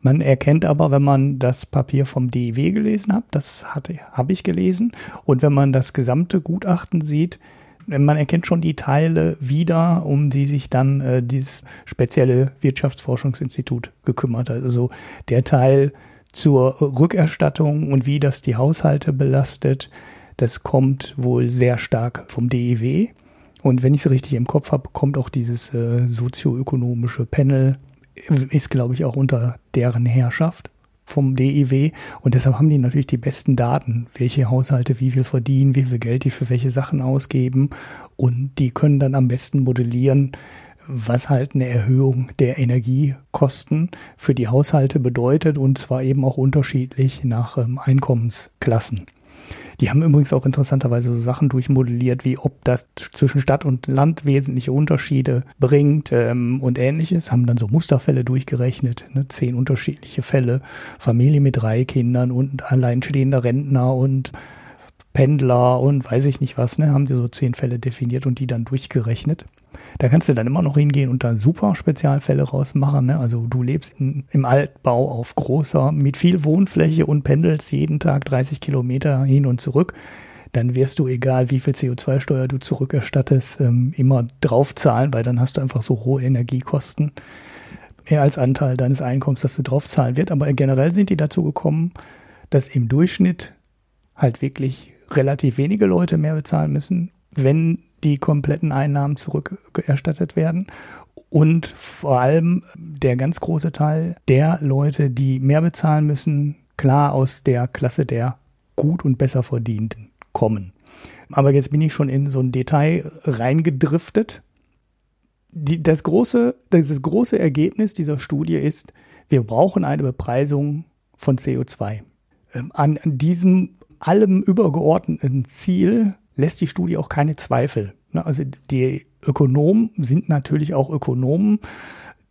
Man erkennt aber, wenn man das Papier vom DIW gelesen hat, das habe ich gelesen, und wenn man das gesamte Gutachten sieht, man erkennt schon die Teile wieder, um die sich dann äh, dieses spezielle Wirtschaftsforschungsinstitut gekümmert hat. Also der Teil zur Rückerstattung und wie das die Haushalte belastet, das kommt wohl sehr stark vom DEW. Und wenn ich es richtig im Kopf habe, kommt auch dieses äh, sozioökonomische Panel, ist glaube ich auch unter deren Herrschaft vom DIW und deshalb haben die natürlich die besten Daten, welche Haushalte wie viel verdienen, wie viel Geld die für welche Sachen ausgeben. Und die können dann am besten modellieren, was halt eine Erhöhung der Energiekosten für die Haushalte bedeutet. Und zwar eben auch unterschiedlich nach ähm, Einkommensklassen. Die haben übrigens auch interessanterweise so Sachen durchmodelliert, wie ob das zwischen Stadt und Land wesentliche Unterschiede bringt ähm, und ähnliches. Haben dann so Musterfälle durchgerechnet, ne? zehn unterschiedliche Fälle, Familie mit drei Kindern und alleinstehender Rentner und Pendler und weiß ich nicht was, ne, haben sie so zehn Fälle definiert und die dann durchgerechnet. Da kannst du dann immer noch hingehen und da super Spezialfälle rausmachen. Ne? Also du lebst in, im Altbau auf großer, mit viel Wohnfläche und pendelst jeden Tag 30 Kilometer hin und zurück. Dann wirst du, egal wie viel CO2-Steuer du zurückerstattest, ähm, immer draufzahlen, weil dann hast du einfach so hohe Energiekosten als Anteil deines Einkommens, dass du draufzahlen wird. Aber generell sind die dazu gekommen, dass im Durchschnitt halt wirklich relativ wenige Leute mehr bezahlen müssen, wenn die kompletten Einnahmen zurückerstattet werden. Und vor allem der ganz große Teil der Leute, die mehr bezahlen müssen, klar aus der Klasse der gut und besser verdienten kommen. Aber jetzt bin ich schon in so ein Detail reingedriftet. Die, das, große, das große Ergebnis dieser Studie ist, wir brauchen eine Bepreisung von CO2. Ähm, an, an diesem allem übergeordneten Ziel lässt die Studie auch keine Zweifel. Ne, also die Ökonomen sind natürlich auch Ökonomen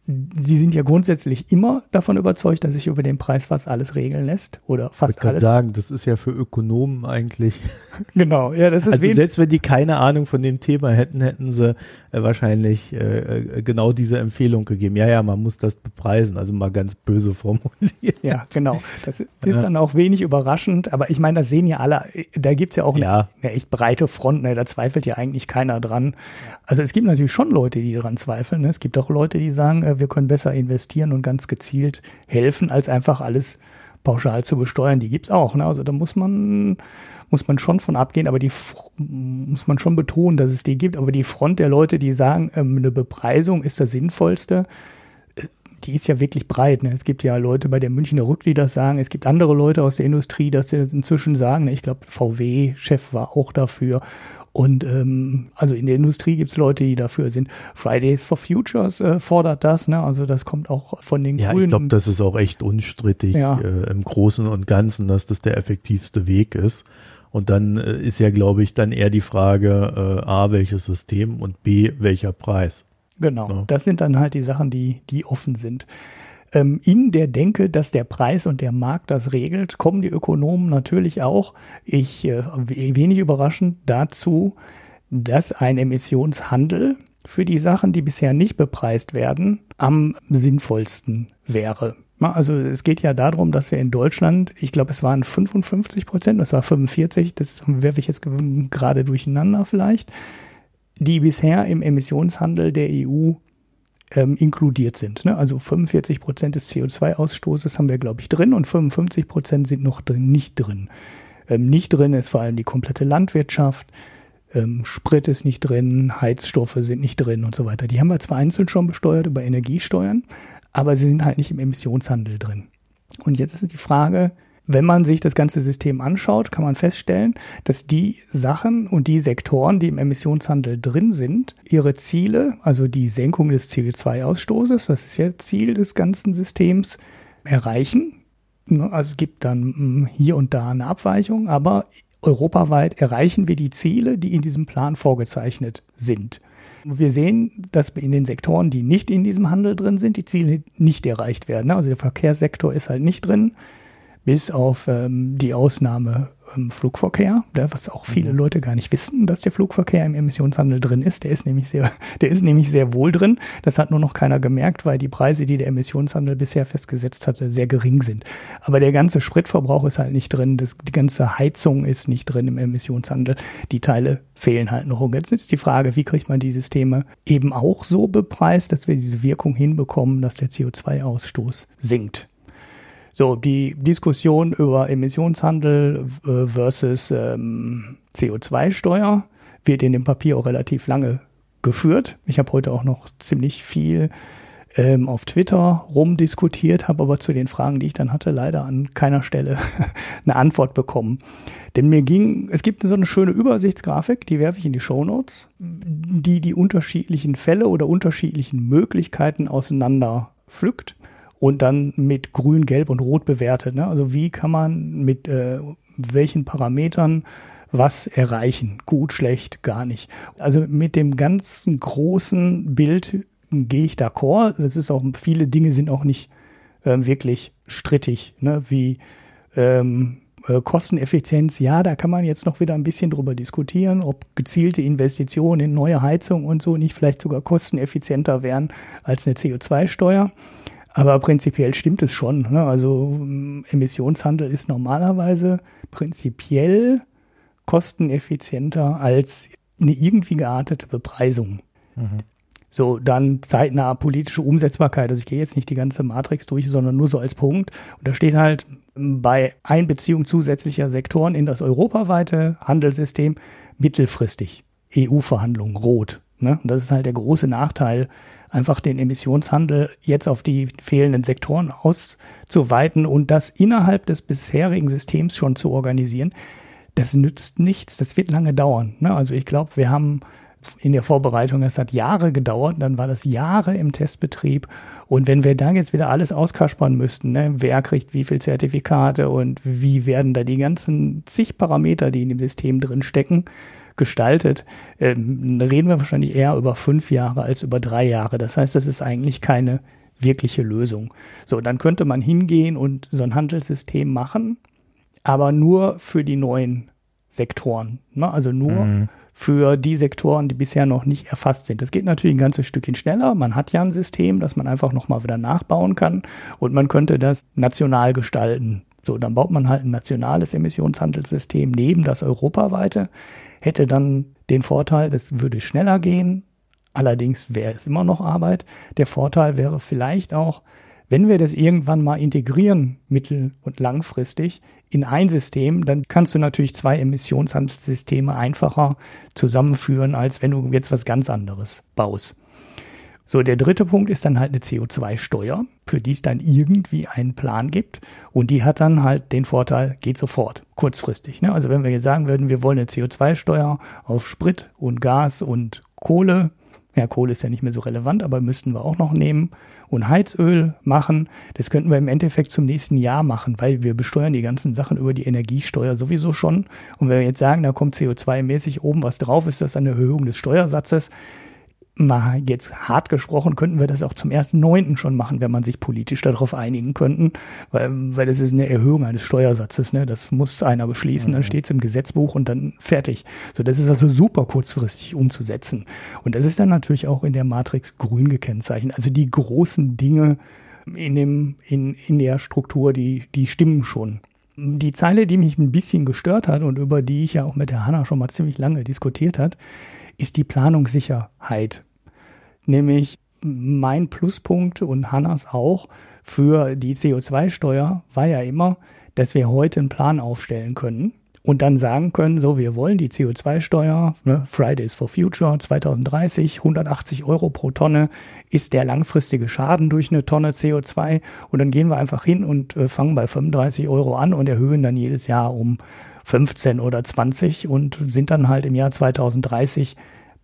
Sie sind ja grundsätzlich immer davon überzeugt, dass sich über den Preis fast alles regeln lässt oder fast ich alles. sagen, das ist ja für Ökonomen eigentlich. Genau, ja, das ist Also selbst wenn die keine Ahnung von dem Thema hätten, hätten sie äh, wahrscheinlich äh, äh, genau diese Empfehlung gegeben. Ja, ja, man muss das bepreisen, also mal ganz böse formuliert. Ja, genau. Das ist ja. dann auch wenig überraschend, aber ich meine, das sehen ja alle. Da gibt's ja auch ja. eine, eine, echt breite Front, ne? da zweifelt ja eigentlich keiner dran. Also es gibt natürlich schon Leute, die daran zweifeln. Ne? Es gibt auch Leute, die sagen, äh, wir können besser investieren und ganz gezielt helfen, als einfach alles pauschal zu besteuern. Die gibt's auch. Ne? Also da muss man, muss man schon von abgehen, aber die muss man schon betonen, dass es die gibt. Aber die Front der Leute, die sagen, ähm, eine Bepreisung ist das Sinnvollste, äh, die ist ja wirklich breit. Ne? Es gibt ja Leute bei der Münchner Rück, die das sagen. Es gibt andere Leute aus der Industrie, die das inzwischen sagen. Ne? Ich glaube, VW-Chef war auch dafür. Und ähm, also in der Industrie gibt es Leute, die dafür sind. Fridays for Futures äh, fordert das, ne? Also das kommt auch von den ja, Grünen. Ja, ich glaube, das ist auch echt unstrittig ja. äh, im Großen und Ganzen, dass das der effektivste Weg ist. Und dann äh, ist ja, glaube ich, dann eher die Frage, äh, A, welches System und B, welcher Preis. Genau, ja. das sind dann halt die Sachen, die, die offen sind ähm, in der Denke, dass der Preis und der Markt das regelt, kommen die Ökonomen natürlich auch, ich äh, wenig überraschend, dazu, dass ein Emissionshandel für die Sachen, die bisher nicht bepreist werden, am sinnvollsten wäre. Also es geht ja darum, dass wir in Deutschland, ich glaube, es waren 55 Prozent, das war 45, das werfe ich jetzt gerade durcheinander vielleicht, die bisher im Emissionshandel der EU ähm, inkludiert sind. Ne? Also 45 Prozent des CO2-Ausstoßes haben wir, glaube ich, drin und 55 Prozent sind noch drin, nicht drin. Ähm, nicht drin ist vor allem die komplette Landwirtschaft, ähm, Sprit ist nicht drin, Heizstoffe sind nicht drin und so weiter. Die haben wir zwar einzeln schon besteuert über Energiesteuern, aber sie sind halt nicht im Emissionshandel drin. Und jetzt ist die Frage, wenn man sich das ganze System anschaut, kann man feststellen, dass die Sachen und die Sektoren, die im Emissionshandel drin sind, ihre Ziele, also die Senkung des CO2-Ausstoßes, das ist ja Ziel des ganzen Systems, erreichen. Ne, also es gibt dann hm, hier und da eine Abweichung, aber europaweit erreichen wir die Ziele, die in diesem Plan vorgezeichnet sind. Wir sehen, dass in den Sektoren, die nicht in diesem Handel drin sind, die Ziele nicht erreicht werden. Also der Verkehrssektor ist halt nicht drin bis auf ähm, die Ausnahme ähm, Flugverkehr, da, was auch viele mhm. Leute gar nicht wissen, dass der Flugverkehr im Emissionshandel drin ist. Der ist nämlich sehr, der ist nämlich sehr wohl drin. Das hat nur noch keiner gemerkt, weil die Preise, die der Emissionshandel bisher festgesetzt hatte, sehr gering sind. Aber der ganze Spritverbrauch ist halt nicht drin, das, die ganze Heizung ist nicht drin im Emissionshandel. Die Teile fehlen halt noch. Und jetzt ist die Frage, wie kriegt man die Systeme eben auch so bepreist, dass wir diese Wirkung hinbekommen, dass der CO2-Ausstoß sinkt. So, die Diskussion über Emissionshandel äh, versus ähm, CO2-Steuer wird in dem Papier auch relativ lange geführt. Ich habe heute auch noch ziemlich viel ähm, auf Twitter rumdiskutiert, habe aber zu den Fragen, die ich dann hatte, leider an keiner Stelle eine Antwort bekommen. Denn mir ging, es gibt so eine schöne Übersichtsgrafik, die werfe ich in die Show Notes, die die unterschiedlichen Fälle oder unterschiedlichen Möglichkeiten auseinander pflückt und dann mit Grün, Gelb und Rot bewertet. Ne? Also wie kann man mit äh, welchen Parametern was erreichen? Gut, schlecht, gar nicht. Also mit dem ganzen großen Bild gehe ich d'accord. Das ist auch, viele Dinge sind auch nicht äh, wirklich strittig, ne? wie ähm, äh, Kosteneffizienz, ja, da kann man jetzt noch wieder ein bisschen drüber diskutieren, ob gezielte Investitionen in neue Heizung und so nicht vielleicht sogar kosteneffizienter wären als eine CO2-Steuer. Aber prinzipiell stimmt es schon. Ne? Also ähm, Emissionshandel ist normalerweise prinzipiell kosteneffizienter als eine irgendwie geartete Bepreisung. Mhm. So, dann zeitnah politische Umsetzbarkeit. Also ich gehe jetzt nicht die ganze Matrix durch, sondern nur so als Punkt. Und da steht halt bei Einbeziehung zusätzlicher Sektoren in das europaweite Handelssystem mittelfristig. EU-Verhandlungen, rot. Ne? Und das ist halt der große Nachteil einfach den Emissionshandel jetzt auf die fehlenden Sektoren auszuweiten und das innerhalb des bisherigen Systems schon zu organisieren, das nützt nichts. Das wird lange dauern. Ne? Also ich glaube, wir haben in der Vorbereitung, es hat Jahre gedauert, dann war das Jahre im Testbetrieb. Und wenn wir da jetzt wieder alles auskaspern müssten, ne, wer kriegt wie viel Zertifikate und wie werden da die ganzen zig Parameter, die in dem System drin stecken, gestaltet, ähm, reden wir wahrscheinlich eher über fünf Jahre als über drei Jahre. Das heißt, das ist eigentlich keine wirkliche Lösung. So, dann könnte man hingehen und so ein Handelssystem machen, aber nur für die neuen Sektoren. Ne? Also nur mhm. für die Sektoren, die bisher noch nicht erfasst sind. Das geht natürlich ein ganzes Stückchen schneller. Man hat ja ein System, das man einfach nochmal wieder nachbauen kann und man könnte das national gestalten. So, dann baut man halt ein nationales Emissionshandelssystem neben das europaweite hätte dann den Vorteil, es würde schneller gehen. Allerdings wäre es immer noch Arbeit. Der Vorteil wäre vielleicht auch, wenn wir das irgendwann mal integrieren, mittel- und langfristig, in ein System, dann kannst du natürlich zwei Emissionshandelssysteme einfacher zusammenführen, als wenn du jetzt was ganz anderes baust. So, der dritte Punkt ist dann halt eine CO2-Steuer, für die es dann irgendwie einen Plan gibt. Und die hat dann halt den Vorteil, geht sofort, kurzfristig. Ne? Also wenn wir jetzt sagen würden, wir wollen eine CO2-Steuer auf Sprit und Gas und Kohle, ja, Kohle ist ja nicht mehr so relevant, aber müssten wir auch noch nehmen und Heizöl machen. Das könnten wir im Endeffekt zum nächsten Jahr machen, weil wir besteuern die ganzen Sachen über die Energiesteuer sowieso schon. Und wenn wir jetzt sagen, da kommt CO2-mäßig oben was drauf, ist das eine Erhöhung des Steuersatzes mal jetzt hart gesprochen, könnten wir das auch zum 1.9. schon machen, wenn man sich politisch darauf einigen könnten, weil, weil das ist eine Erhöhung eines Steuersatzes, ne? Das muss einer beschließen, mhm. dann steht es im Gesetzbuch und dann fertig. So, das ist also super kurzfristig umzusetzen. Und das ist dann natürlich auch in der Matrix grün gekennzeichnet. Also die großen Dinge in dem, in, in der Struktur, die, die stimmen schon. Die Zeile, die mich ein bisschen gestört hat und über die ich ja auch mit der Hanna schon mal ziemlich lange diskutiert hat, ist die Planungssicherheit. Nämlich mein Pluspunkt und Hannas auch für die CO2-Steuer war ja immer, dass wir heute einen Plan aufstellen können und dann sagen können, so, wir wollen die CO2-Steuer, ne, Fridays for Future 2030, 180 Euro pro Tonne ist der langfristige Schaden durch eine Tonne CO2 und dann gehen wir einfach hin und äh, fangen bei 35 Euro an und erhöhen dann jedes Jahr um 15 oder 20 und sind dann halt im Jahr 2030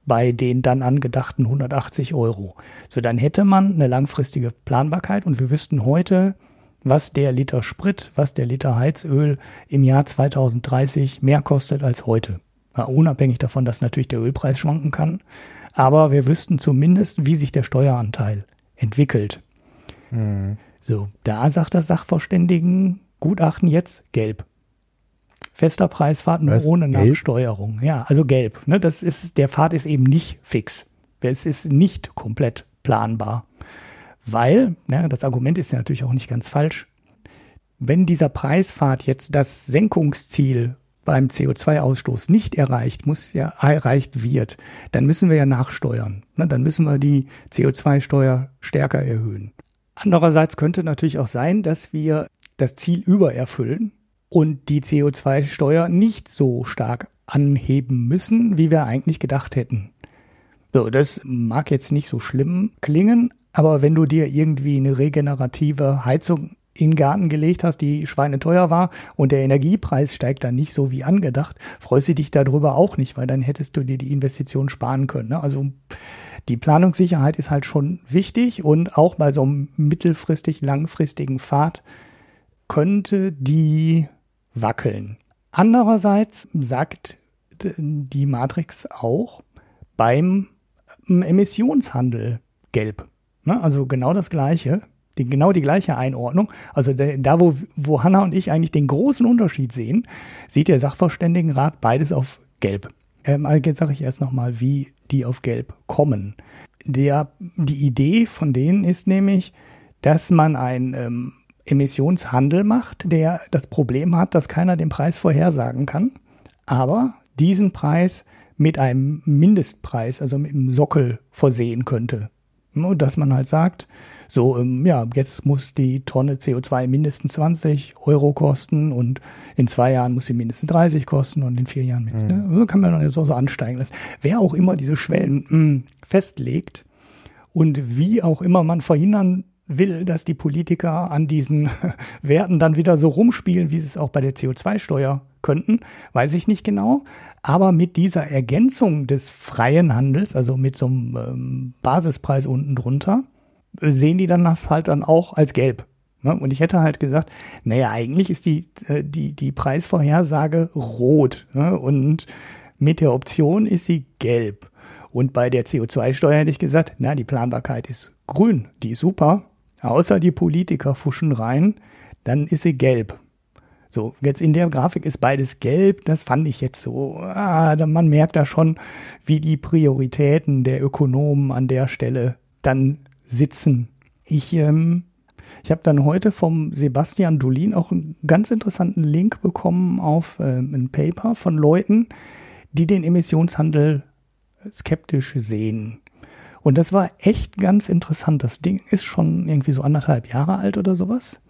bei den dann angedachten 180 Euro. So, dann hätte man eine langfristige Planbarkeit und wir wüssten heute, was der Liter Sprit, was der Liter Heizöl im Jahr 2030 mehr kostet als heute. Ja, unabhängig davon, dass natürlich der Ölpreis schwanken kann. Aber wir wüssten zumindest, wie sich der Steueranteil entwickelt. Mhm. So, da sagt das Sachverständigengutachten jetzt gelb. Fester Preisfahrt nur ohne gelb? Nachsteuerung. Ja, also gelb. Ne, das ist, der Pfad ist eben nicht fix. Es ist nicht komplett planbar. Weil, ne, das Argument ist ja natürlich auch nicht ganz falsch, wenn dieser Preisfahrt jetzt das Senkungsziel beim CO2-Ausstoß nicht erreicht, muss ja erreicht wird, dann müssen wir ja nachsteuern. Ne, dann müssen wir die CO2-Steuer stärker erhöhen. Andererseits könnte natürlich auch sein, dass wir das Ziel übererfüllen und die CO2-Steuer nicht so stark anheben müssen, wie wir eigentlich gedacht hätten. So, das mag jetzt nicht so schlimm klingen, aber wenn du dir irgendwie eine regenerative Heizung in den Garten gelegt hast, die schweineteuer war und der Energiepreis steigt dann nicht so wie angedacht, freust du dich darüber auch nicht, weil dann hättest du dir die Investition sparen können. Ne? Also die Planungssicherheit ist halt schon wichtig und auch bei so einem mittelfristig langfristigen Pfad könnte die wackeln. Andererseits sagt die Matrix auch beim Emissionshandel gelb. Ne? Also genau das Gleiche, genau die gleiche Einordnung. Also da, wo, wo Hanna und ich eigentlich den großen Unterschied sehen, sieht der Sachverständigenrat beides auf Gelb. Ähm, also jetzt sage ich erst nochmal, wie die auf Gelb kommen. Der, die Idee von denen ist nämlich, dass man ein ähm, Emissionshandel macht, der das Problem hat, dass keiner den Preis vorhersagen kann, aber diesen Preis mit einem Mindestpreis, also mit einem Sockel versehen könnte. Dass man halt sagt, so, ähm, ja, jetzt muss die Tonne CO2 mindestens 20 Euro kosten und in zwei Jahren muss sie mindestens 30 kosten und in vier Jahren mindestens. Mhm. Ne? So kann man dann so, so ansteigen lassen. Wer auch immer diese Schwellen mh, mm, festlegt und wie auch immer man verhindern will, dass die Politiker an diesen Werten dann wieder so rumspielen, wie sie es auch bei der CO2-Steuer könnten, weiß ich nicht genau. Aber mit dieser Ergänzung des freien Handels, also mit so einem ähm, Basispreis unten drunter, sehen die dann das halt dann auch als gelb. Ne? Und ich hätte halt gesagt, naja, eigentlich ist die, äh, die, die Preisvorhersage rot. Ne? Und mit der Option ist sie gelb. Und bei der CO2-Steuer hätte ich gesagt, na, die Planbarkeit ist grün, die ist super. Außer die Politiker fuschen rein, dann ist sie gelb. So, jetzt in der Grafik ist beides gelb. Das fand ich jetzt so. Ah, man merkt da schon, wie die Prioritäten der Ökonomen an der Stelle dann sitzen. Ich, ähm, ich habe dann heute vom Sebastian Dolin auch einen ganz interessanten Link bekommen auf ähm, ein Paper von Leuten, die den Emissionshandel skeptisch sehen. Und das war echt ganz interessant. Das Ding ist schon irgendwie so anderthalb Jahre alt oder sowas.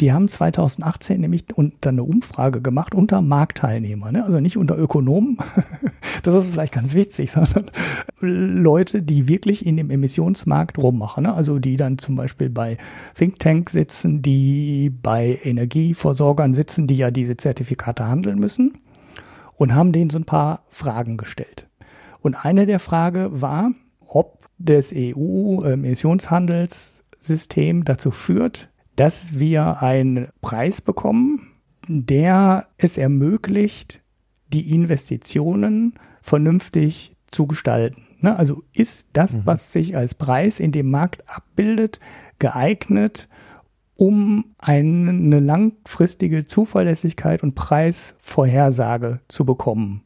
Die haben 2018 nämlich unter eine Umfrage gemacht unter Marktteilnehmer, ne? also nicht unter Ökonomen, das ist vielleicht ganz witzig, sondern Leute, die wirklich in dem Emissionsmarkt rummachen, ne? also die dann zum Beispiel bei Think Tank sitzen, die bei Energieversorgern sitzen, die ja diese Zertifikate handeln müssen und haben denen so ein paar Fragen gestellt. Und eine der Fragen war, ob das EU-Emissionshandelssystem dazu führt, dass wir einen Preis bekommen, der es ermöglicht, die Investitionen vernünftig zu gestalten. Ne? Also ist das, mhm. was sich als Preis in dem Markt abbildet, geeignet, um eine langfristige Zuverlässigkeit und Preisvorhersage zu bekommen.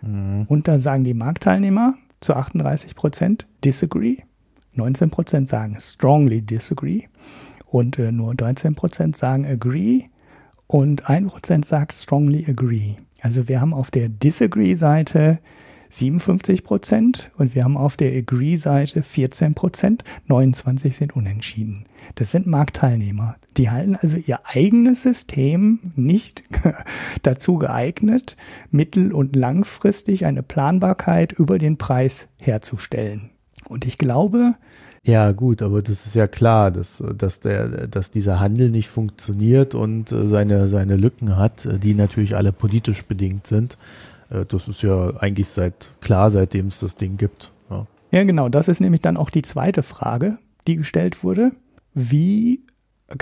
Mhm. Und da sagen die Marktteilnehmer zu 38 Prozent disagree, 19 Prozent sagen strongly disagree und äh, nur 13 Prozent sagen agree und 1 Prozent sagt strongly agree. Also wir haben auf der Disagree-Seite 57 Prozent und wir haben auf der Agree-Seite 14 Prozent, 29% sind unentschieden. Das sind Marktteilnehmer. Die halten also ihr eigenes System nicht dazu geeignet, mittel- und langfristig eine Planbarkeit über den Preis herzustellen. Und ich glaube, ja, gut, aber das ist ja klar, dass, dass, der, dass dieser Handel nicht funktioniert und äh, seine, seine Lücken hat, äh, die natürlich alle politisch bedingt sind. Äh, das ist ja eigentlich seit klar, seitdem es das Ding gibt. Ja. ja, genau. Das ist nämlich dann auch die zweite Frage, die gestellt wurde. Wie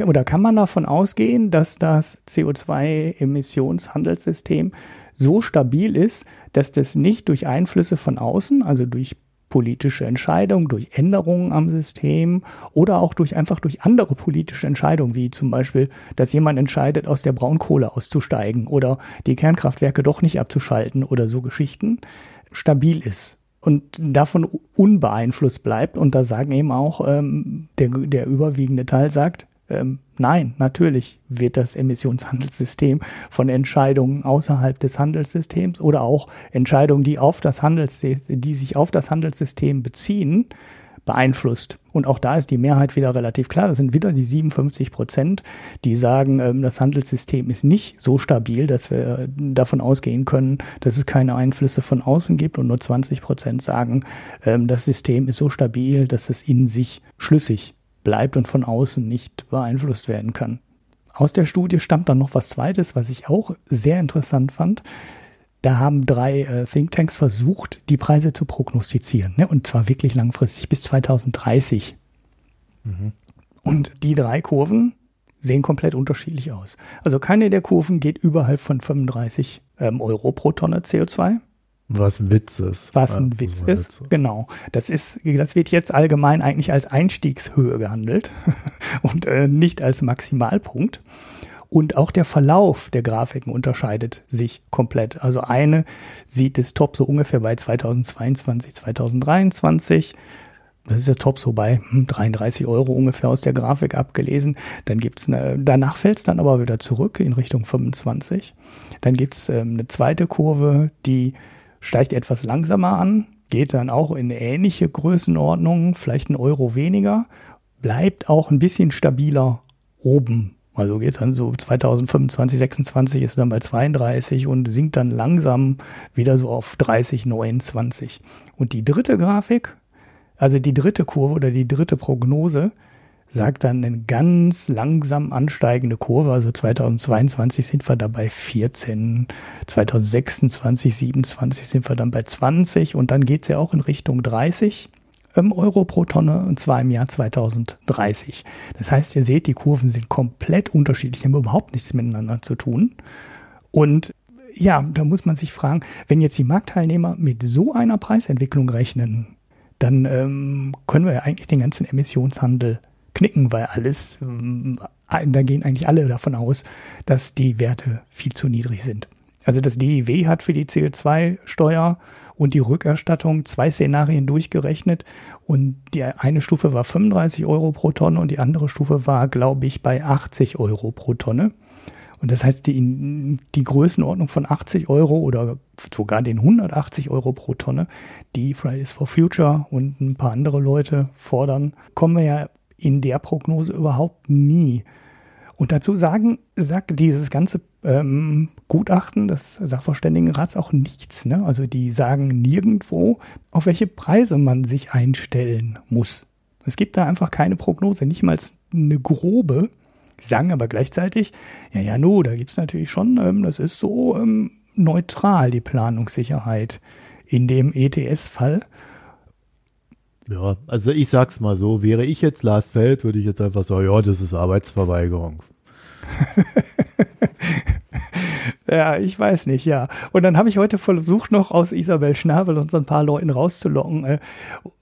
oder kann man davon ausgehen, dass das CO2-Emissionshandelssystem so stabil ist, dass das nicht durch Einflüsse von außen, also durch politische Entscheidungen, durch Änderungen am System oder auch durch einfach durch andere politische Entscheidungen, wie zum Beispiel, dass jemand entscheidet, aus der Braunkohle auszusteigen oder die Kernkraftwerke doch nicht abzuschalten oder so Geschichten, stabil ist und davon unbeeinflusst bleibt. Und da sagen eben auch, ähm, der, der überwiegende Teil sagt, ähm, nein, natürlich wird das Emissionshandelssystem von Entscheidungen außerhalb des Handelssystems oder auch Entscheidungen, die auf das Handelssystem, die sich auf das Handelssystem beziehen, beeinflusst. Und auch da ist die Mehrheit wieder relativ klar. Das sind wieder die 57 Prozent, die sagen, ähm, das Handelssystem ist nicht so stabil, dass wir davon ausgehen können, dass es keine Einflüsse von außen gibt. Und nur 20 Prozent sagen, ähm, das System ist so stabil, dass es in sich schlüssig bleibt und von außen nicht beeinflusst werden kann. Aus der Studie stammt dann noch was Zweites, was ich auch sehr interessant fand. Da haben drei äh, Thinktanks versucht, die Preise zu prognostizieren, ne? und zwar wirklich langfristig bis 2030. Mhm. Und die drei Kurven sehen komplett unterschiedlich aus. Also keine der Kurven geht überhalb von 35 ähm, Euro pro Tonne CO2. Was ein Witz ist. Was ein ja, Witz ist, so. genau. Das ist, das wird jetzt allgemein eigentlich als Einstiegshöhe gehandelt und äh, nicht als Maximalpunkt. Und auch der Verlauf der Grafiken unterscheidet sich komplett. Also eine sieht das Top so ungefähr bei 2022, 2023. Das ist der Top so bei 33 hm, Euro ungefähr aus der Grafik abgelesen. Dann gibt's eine, danach fällt es dann aber wieder zurück in Richtung 25. Dann gibt's ähm, eine zweite Kurve, die steigt etwas langsamer an, geht dann auch in ähnliche Größenordnungen, vielleicht ein Euro weniger, bleibt auch ein bisschen stabiler oben. Also geht es dann so 2025, 26 ist dann bei 32 und sinkt dann langsam wieder so auf 30, 29. Und die dritte Grafik, also die dritte Kurve oder die dritte Prognose, sagt dann eine ganz langsam ansteigende Kurve. Also 2022 sind wir dabei 14, 2026, 27 sind wir dann bei 20 und dann geht es ja auch in Richtung 30 ähm, Euro pro Tonne und zwar im Jahr 2030. Das heißt, ihr seht, die Kurven sind komplett unterschiedlich, haben überhaupt nichts miteinander zu tun. Und ja, da muss man sich fragen, wenn jetzt die Marktteilnehmer mit so einer Preisentwicklung rechnen, dann ähm, können wir ja eigentlich den ganzen Emissionshandel knicken, weil alles, ähm, da gehen eigentlich alle davon aus, dass die Werte viel zu niedrig sind. Also das DIW hat für die CO2-Steuer und die Rückerstattung zwei Szenarien durchgerechnet und die eine Stufe war 35 Euro pro Tonne und die andere Stufe war, glaube ich, bei 80 Euro pro Tonne. Und das heißt, die, die Größenordnung von 80 Euro oder sogar den 180 Euro pro Tonne, die Fridays for Future und ein paar andere Leute fordern, kommen wir ja in der Prognose überhaupt nie. Und dazu sagen, sagt dieses ganze ähm, Gutachten des Sachverständigenrats auch nichts. Ne? Also die sagen nirgendwo, auf welche Preise man sich einstellen muss. Es gibt da einfach keine Prognose, nicht mal eine grobe. Sagen aber gleichzeitig, ja, ja, no, da gibt es natürlich schon, ähm, das ist so ähm, neutral, die Planungssicherheit in dem ETS-Fall. Ja, also ich sag's mal so, wäre ich jetzt Lars Feld, würde ich jetzt einfach sagen, ja, das ist Arbeitsverweigerung. ja, ich weiß nicht, ja. Und dann habe ich heute versucht, noch aus Isabel Schnabel und so ein paar Leuten rauszulocken, äh,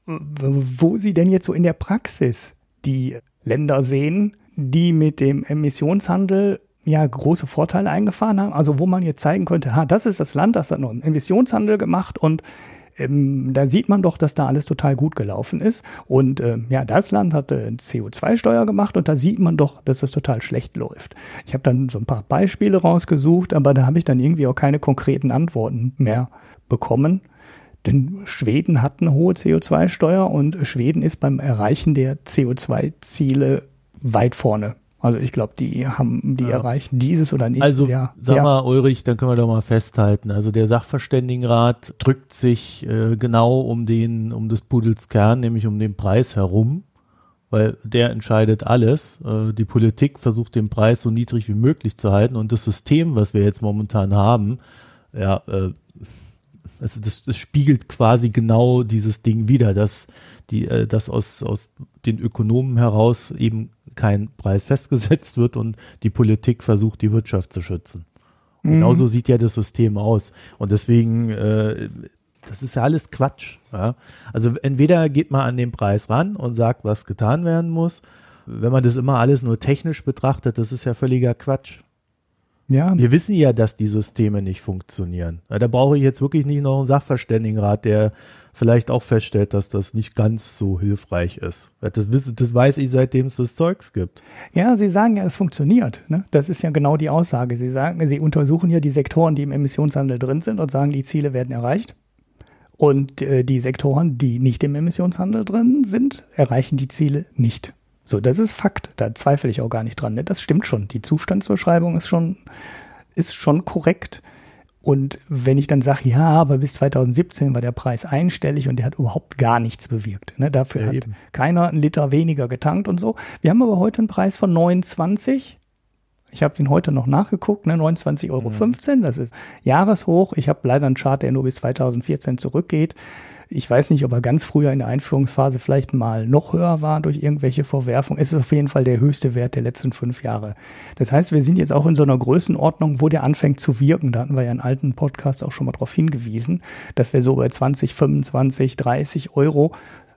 wo sie denn jetzt so in der Praxis die Länder sehen, die mit dem Emissionshandel ja große Vorteile eingefahren haben. Also wo man jetzt zeigen könnte, ha, das ist das Land, das hat einen Emissionshandel gemacht und ähm, da sieht man doch, dass da alles total gut gelaufen ist. Und äh, ja, das Land hatte eine CO2-Steuer gemacht und da sieht man doch, dass das total schlecht läuft. Ich habe dann so ein paar Beispiele rausgesucht, aber da habe ich dann irgendwie auch keine konkreten Antworten mehr bekommen. Denn Schweden hat eine hohe CO2-Steuer und Schweden ist beim Erreichen der CO2-Ziele weit vorne. Also ich glaube, die haben, die ja. erreichen dieses oder nächstes also, Jahr. Sag ja. mal, Ulrich, dann können wir doch mal festhalten. Also der Sachverständigenrat drückt sich äh, genau um den, um des Pudels Kern, nämlich um den Preis herum, weil der entscheidet alles. Äh, die Politik versucht den Preis so niedrig wie möglich zu halten und das System, was wir jetzt momentan haben, ja, äh, also das, das spiegelt quasi genau dieses Ding wieder, dass die, äh, dass aus, aus den Ökonomen heraus eben kein Preis festgesetzt wird und die Politik versucht, die Wirtschaft zu schützen. Mhm. Genauso sieht ja das System aus. Und deswegen, äh, das ist ja alles Quatsch. Ja? Also entweder geht man an den Preis ran und sagt, was getan werden muss. Wenn man das immer alles nur technisch betrachtet, das ist ja völliger Quatsch. Ja. Wir wissen ja, dass die Systeme nicht funktionieren. Da brauche ich jetzt wirklich nicht noch einen Sachverständigenrat, der vielleicht auch feststellt, dass das nicht ganz so hilfreich ist. Das, das weiß ich, seitdem es das Zeugs gibt. Ja, Sie sagen ja, es funktioniert. Ne? Das ist ja genau die Aussage. Sie sagen, Sie untersuchen ja die Sektoren, die im Emissionshandel drin sind und sagen, die Ziele werden erreicht. Und äh, die Sektoren, die nicht im Emissionshandel drin sind, erreichen die Ziele nicht. So, das ist Fakt. Da zweifle ich auch gar nicht dran. Ne? Das stimmt schon. Die Zustandsbeschreibung ist schon, ist schon korrekt. Und wenn ich dann sage, ja, aber bis 2017 war der Preis einstellig und der hat überhaupt gar nichts bewirkt. Ne? Dafür ja, hat eben. keiner einen Liter weniger getankt und so. Wir haben aber heute einen Preis von 29. Ich habe den heute noch nachgeguckt, ne? 29,15 Euro. Mhm. Das ist Jahreshoch. Ich habe leider einen Chart, der nur bis 2014 zurückgeht. Ich weiß nicht, ob er ganz früher in der Einführungsphase vielleicht mal noch höher war durch irgendwelche Verwerfungen. Es ist auf jeden Fall der höchste Wert der letzten fünf Jahre. Das heißt, wir sind jetzt auch in so einer Größenordnung, wo der anfängt zu wirken. Da hatten wir ja in alten Podcasts auch schon mal darauf hingewiesen, dass wir so bei 20, 25, 30 Euro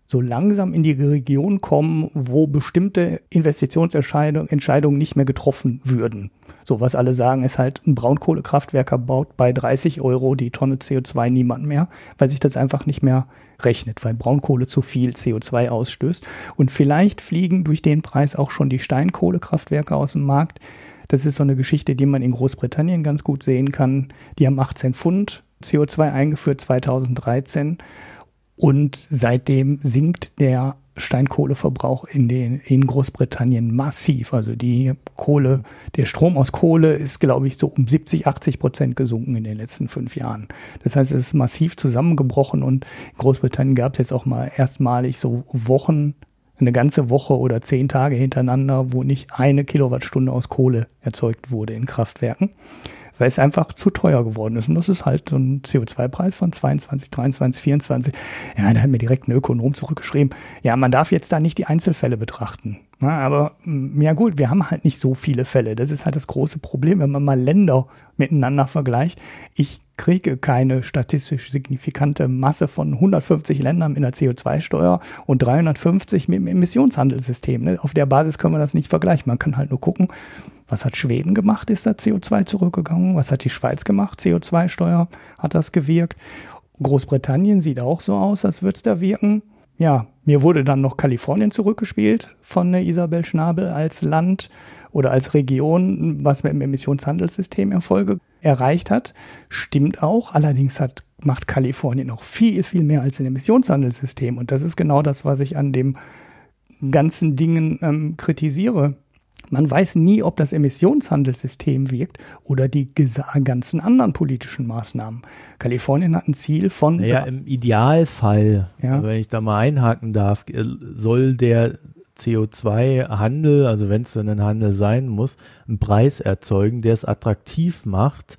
so langsam in die Region kommen, wo bestimmte Investitionsentscheidungen nicht mehr getroffen würden. So, was alle sagen, ist halt, ein Braunkohlekraftwerker baut bei 30 Euro die Tonne CO2 niemand mehr, weil sich das einfach nicht mehr rechnet, weil Braunkohle zu viel CO2 ausstößt. Und vielleicht fliegen durch den Preis auch schon die Steinkohlekraftwerke aus dem Markt. Das ist so eine Geschichte, die man in Großbritannien ganz gut sehen kann. Die haben 18 Pfund CO2 eingeführt 2013 und seitdem sinkt der Steinkohleverbrauch in, den, in Großbritannien massiv. Also die Kohle, der Strom aus Kohle ist, glaube ich, so um 70, 80 Prozent gesunken in den letzten fünf Jahren. Das heißt, es ist massiv zusammengebrochen und in Großbritannien gab es jetzt auch mal erstmalig so Wochen, eine ganze Woche oder zehn Tage hintereinander, wo nicht eine Kilowattstunde aus Kohle erzeugt wurde in Kraftwerken weil es einfach zu teuer geworden ist. Und das ist halt so ein CO2-Preis von 22, 23, 24. Ja, da hat mir direkt ein Ökonom zurückgeschrieben, ja, man darf jetzt da nicht die Einzelfälle betrachten. Ja, aber mm, ja gut, wir haben halt nicht so viele Fälle. Das ist halt das große Problem, wenn man mal Länder miteinander vergleicht. Ich kriege keine statistisch signifikante Masse von 150 Ländern in der CO2-Steuer und 350 mit dem Emissionshandelssystem. Ne? Auf der Basis können wir das nicht vergleichen. Man kann halt nur gucken, was hat Schweden gemacht? Ist da CO2 zurückgegangen? Was hat die Schweiz gemacht? CO2-Steuer hat das gewirkt? Großbritannien sieht auch so aus, als würde es da wirken. Ja, mir wurde dann noch Kalifornien zurückgespielt von der Isabel Schnabel als Land oder als Region, was mit dem Emissionshandelssystem Erfolge erreicht hat. Stimmt auch. Allerdings hat, macht Kalifornien noch viel, viel mehr als ein Emissionshandelssystem. Und das ist genau das, was ich an dem ganzen Dingen ähm, kritisiere. Man weiß nie, ob das Emissionshandelssystem wirkt oder die ganzen anderen politischen Maßnahmen. Kalifornien hat ein Ziel von. Naja, im Idealfall, ja. wenn ich da mal einhaken darf, äh, soll der CO2-Handel, also wenn es denn ein Handel sein muss, einen Preis erzeugen, der es attraktiv macht,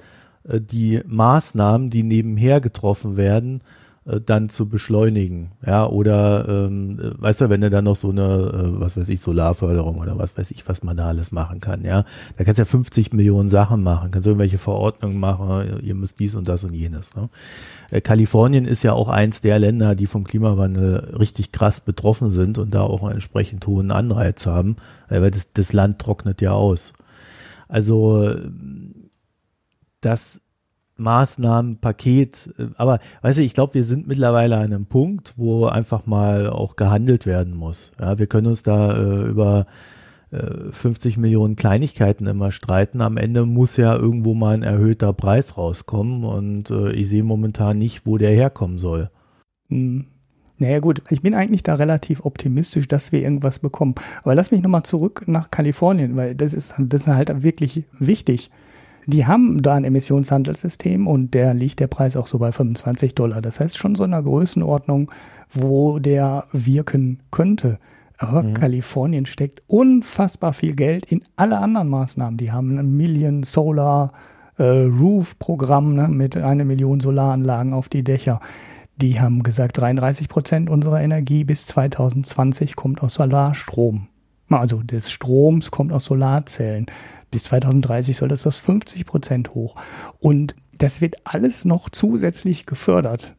äh, die Maßnahmen, die nebenher getroffen werden, äh, dann zu beschleunigen. Ja, oder ähm, weißt du, wenn du dann noch so eine, äh, was weiß ich, Solarförderung oder was weiß ich, was man da alles machen kann, ja. Da kannst du ja 50 Millionen Sachen machen, kannst irgendwelche Verordnungen machen, ihr müsst dies und das und jenes. Ne? Äh, Kalifornien ist ja auch eins der Länder, die vom Klimawandel richtig krass betroffen sind und da auch einen entsprechend hohen Anreiz haben, weil das, das Land trocknet ja aus. Also das Maßnahmenpaket. Äh, aber weißt du, ich glaube, wir sind mittlerweile an einem Punkt, wo einfach mal auch gehandelt werden muss. Ja, wir können uns da äh, über äh, 50 Millionen Kleinigkeiten immer streiten. Am Ende muss ja irgendwo mal ein erhöhter Preis rauskommen und äh, ich sehe momentan nicht, wo der herkommen soll. Hm. Naja gut, ich bin eigentlich da relativ optimistisch, dass wir irgendwas bekommen. Aber lass mich nochmal zurück nach Kalifornien, weil das ist, das ist halt wirklich wichtig. Die haben da ein Emissionshandelssystem und der liegt der Preis auch so bei 25 Dollar. Das heißt schon so in einer Größenordnung, wo der wirken könnte. Aber mhm. Kalifornien steckt unfassbar viel Geld in alle anderen Maßnahmen. Die haben ein Million Solar äh, Roof Programm ne, mit einer Million Solaranlagen auf die Dächer. Die haben gesagt, 33 Prozent unserer Energie bis 2020 kommt aus Solarstrom. Also des Stroms kommt aus Solarzellen. Bis 2030 soll das auf 50 Prozent hoch. Und das wird alles noch zusätzlich gefördert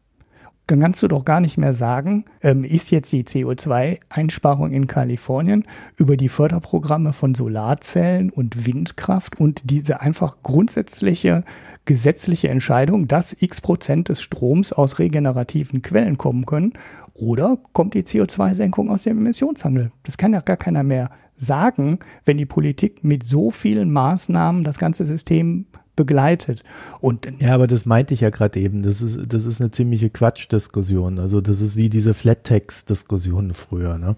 dann kannst du doch gar nicht mehr sagen, ähm, ist jetzt die CO2-Einsparung in Kalifornien über die Förderprogramme von Solarzellen und Windkraft und diese einfach grundsätzliche gesetzliche Entscheidung, dass x Prozent des Stroms aus regenerativen Quellen kommen können, oder kommt die CO2-Senkung aus dem Emissionshandel? Das kann ja gar keiner mehr sagen, wenn die Politik mit so vielen Maßnahmen das ganze System begleitet. Und ja, aber das meinte ich ja gerade eben. Das ist, das ist eine ziemliche Quatschdiskussion. Also das ist wie diese Flat-Tax-Diskussion früher. Ne?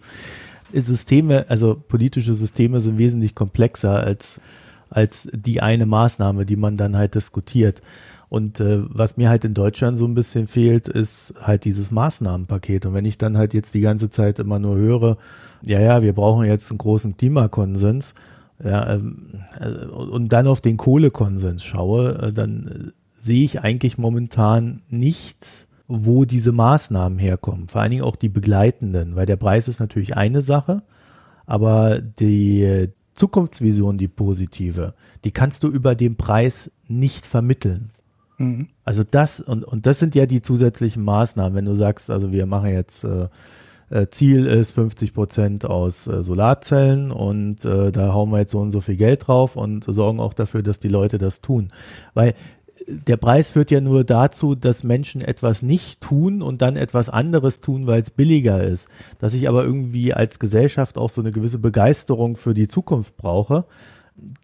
Systeme, also politische Systeme sind wesentlich komplexer als, als die eine Maßnahme, die man dann halt diskutiert. Und äh, was mir halt in Deutschland so ein bisschen fehlt, ist halt dieses Maßnahmenpaket. Und wenn ich dann halt jetzt die ganze Zeit immer nur höre, ja, ja, wir brauchen jetzt einen großen Klimakonsens, ja, ähm, äh, und dann auf den Kohlekonsens schaue, äh, dann äh, sehe ich eigentlich momentan nicht, wo diese Maßnahmen herkommen. Vor allen Dingen auch die begleitenden, weil der Preis ist natürlich eine Sache, aber die Zukunftsvision, die positive, die kannst du über den Preis nicht vermitteln. Mhm. Also das, und, und das sind ja die zusätzlichen Maßnahmen, wenn du sagst, also wir machen jetzt äh, äh, Ziel ist 50 Prozent aus äh, Solarzellen und äh, da hauen wir jetzt so und so viel Geld drauf und sorgen auch dafür, dass die Leute das tun. Weil der Preis führt ja nur dazu, dass Menschen etwas nicht tun und dann etwas anderes tun, weil es billiger ist. Dass ich aber irgendwie als Gesellschaft auch so eine gewisse Begeisterung für die Zukunft brauche,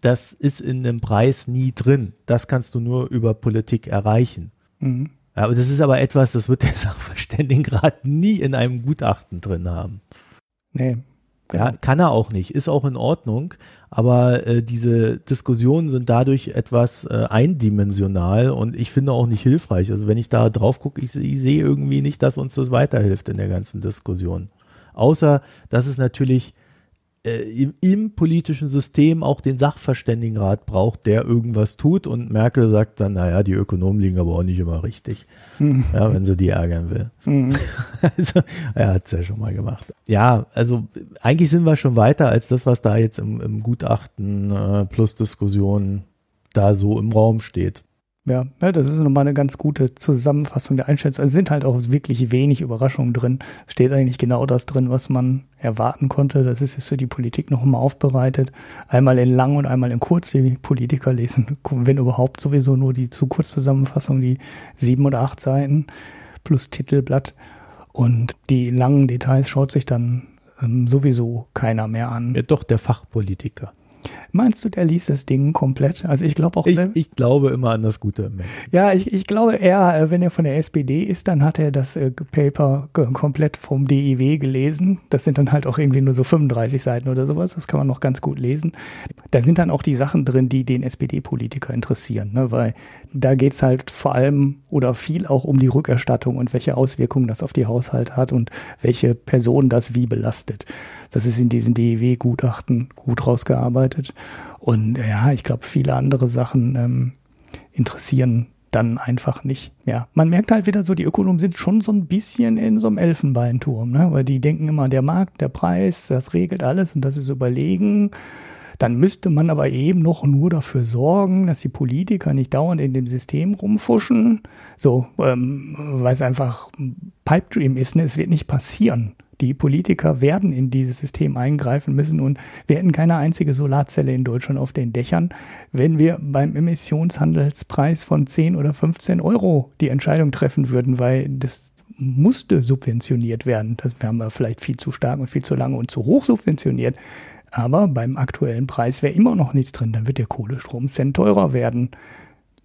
das ist in dem Preis nie drin. Das kannst du nur über Politik erreichen. Mhm. Aber das ist aber etwas, das wird der Sachverständigenrat nie in einem Gutachten drin haben. Nee. Ja, genau. kann er auch nicht, ist auch in Ordnung, aber äh, diese Diskussionen sind dadurch etwas äh, eindimensional und ich finde auch nicht hilfreich. Also wenn ich da drauf gucke, ich, ich sehe irgendwie nicht, dass uns das weiterhilft in der ganzen Diskussion. Außer, dass es natürlich im, im, politischen System auch den Sachverständigenrat braucht, der irgendwas tut und Merkel sagt dann, naja, die Ökonomen liegen aber auch nicht immer richtig, mhm. ja, wenn sie die ärgern will. Mhm. Also, er hat es ja schon mal gemacht. Ja, also eigentlich sind wir schon weiter als das, was da jetzt im, im Gutachten äh, plus Diskussion da so im Raum steht. Ja, ja, das ist nochmal eine ganz gute Zusammenfassung der Einschätzung. Es sind halt auch wirklich wenig Überraschungen drin. Steht eigentlich genau das drin, was man erwarten konnte. Das ist jetzt für die Politik noch mal aufbereitet. Einmal in lang und einmal in kurz. Die Politiker lesen, wenn überhaupt, sowieso nur die zu kurz Zusammenfassung, die sieben oder acht Seiten plus Titelblatt. Und die langen Details schaut sich dann ähm, sowieso keiner mehr an. Ja, doch, der Fachpolitiker. Meinst du, der liest das Ding komplett? Also ich glaube auch. Ich, ich, glaube immer an das Gute im Ja, ich, ich glaube eher, äh, wenn er von der SPD ist, dann hat er das äh, Paper komplett vom DIW gelesen. Das sind dann halt auch irgendwie nur so 35 Seiten oder sowas. Das kann man noch ganz gut lesen. Da sind dann auch die Sachen drin, die den SPD-Politiker interessieren, ne? weil da geht's halt vor allem oder viel auch um die Rückerstattung und welche Auswirkungen das auf die Haushalte hat und welche Person das wie belastet. Das ist in diesem DEW-Gutachten gut rausgearbeitet. Und ja, ich glaube, viele andere Sachen ähm, interessieren dann einfach nicht. Ja, man merkt halt wieder so, die Ökonomen sind schon so ein bisschen in so einem Elfenbeinturm, ne? weil die denken immer, der Markt, der Preis, das regelt alles und das ist überlegen. Dann müsste man aber eben noch nur dafür sorgen, dass die Politiker nicht dauernd in dem System rumfuschen. So, ähm, weil es einfach Pipe Dream ist, ne? es wird nicht passieren. Die Politiker werden in dieses System eingreifen müssen und wir hätten keine einzige Solarzelle in Deutschland auf den Dächern, wenn wir beim Emissionshandelspreis von 10 oder 15 Euro die Entscheidung treffen würden, weil das musste subventioniert werden. Das haben wir vielleicht viel zu stark und viel zu lange und zu hoch subventioniert. Aber beim aktuellen Preis wäre immer noch nichts drin. Dann wird der Kohlestrom Cent teurer werden.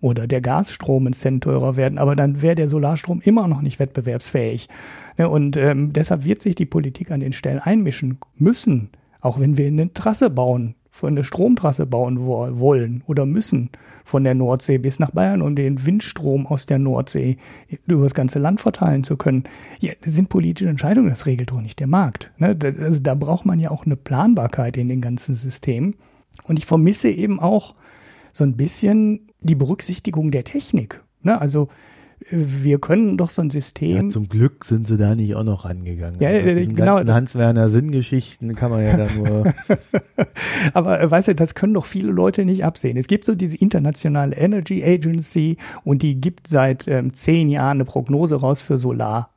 oder der Gasstrom einen Cent teurer werden, aber dann wäre der Solarstrom immer noch nicht wettbewerbsfähig. Ja, und ähm, deshalb wird sich die Politik an den Stellen einmischen müssen, auch wenn wir eine Trasse bauen, eine Stromtrasse bauen wollen oder müssen von der Nordsee bis nach Bayern, um den Windstrom aus der Nordsee über das ganze Land verteilen zu können. Ja, das sind politische Entscheidungen, das regelt doch nicht der Markt. Ne? Also da braucht man ja auch eine Planbarkeit in den ganzen Systemen. Und ich vermisse eben auch so ein bisschen die Berücksichtigung der Technik. Ne? Also wir können doch so ein System. Ja, zum Glück sind sie da nicht auch noch rangegangen. Ja, also äh, genau. Hans-Werner Sinngeschichten kann man ja da nur. Aber äh, weißt du, das können doch viele Leute nicht absehen. Es gibt so diese internationale Energy Agency und die gibt seit ähm, zehn Jahren eine Prognose raus für Solar,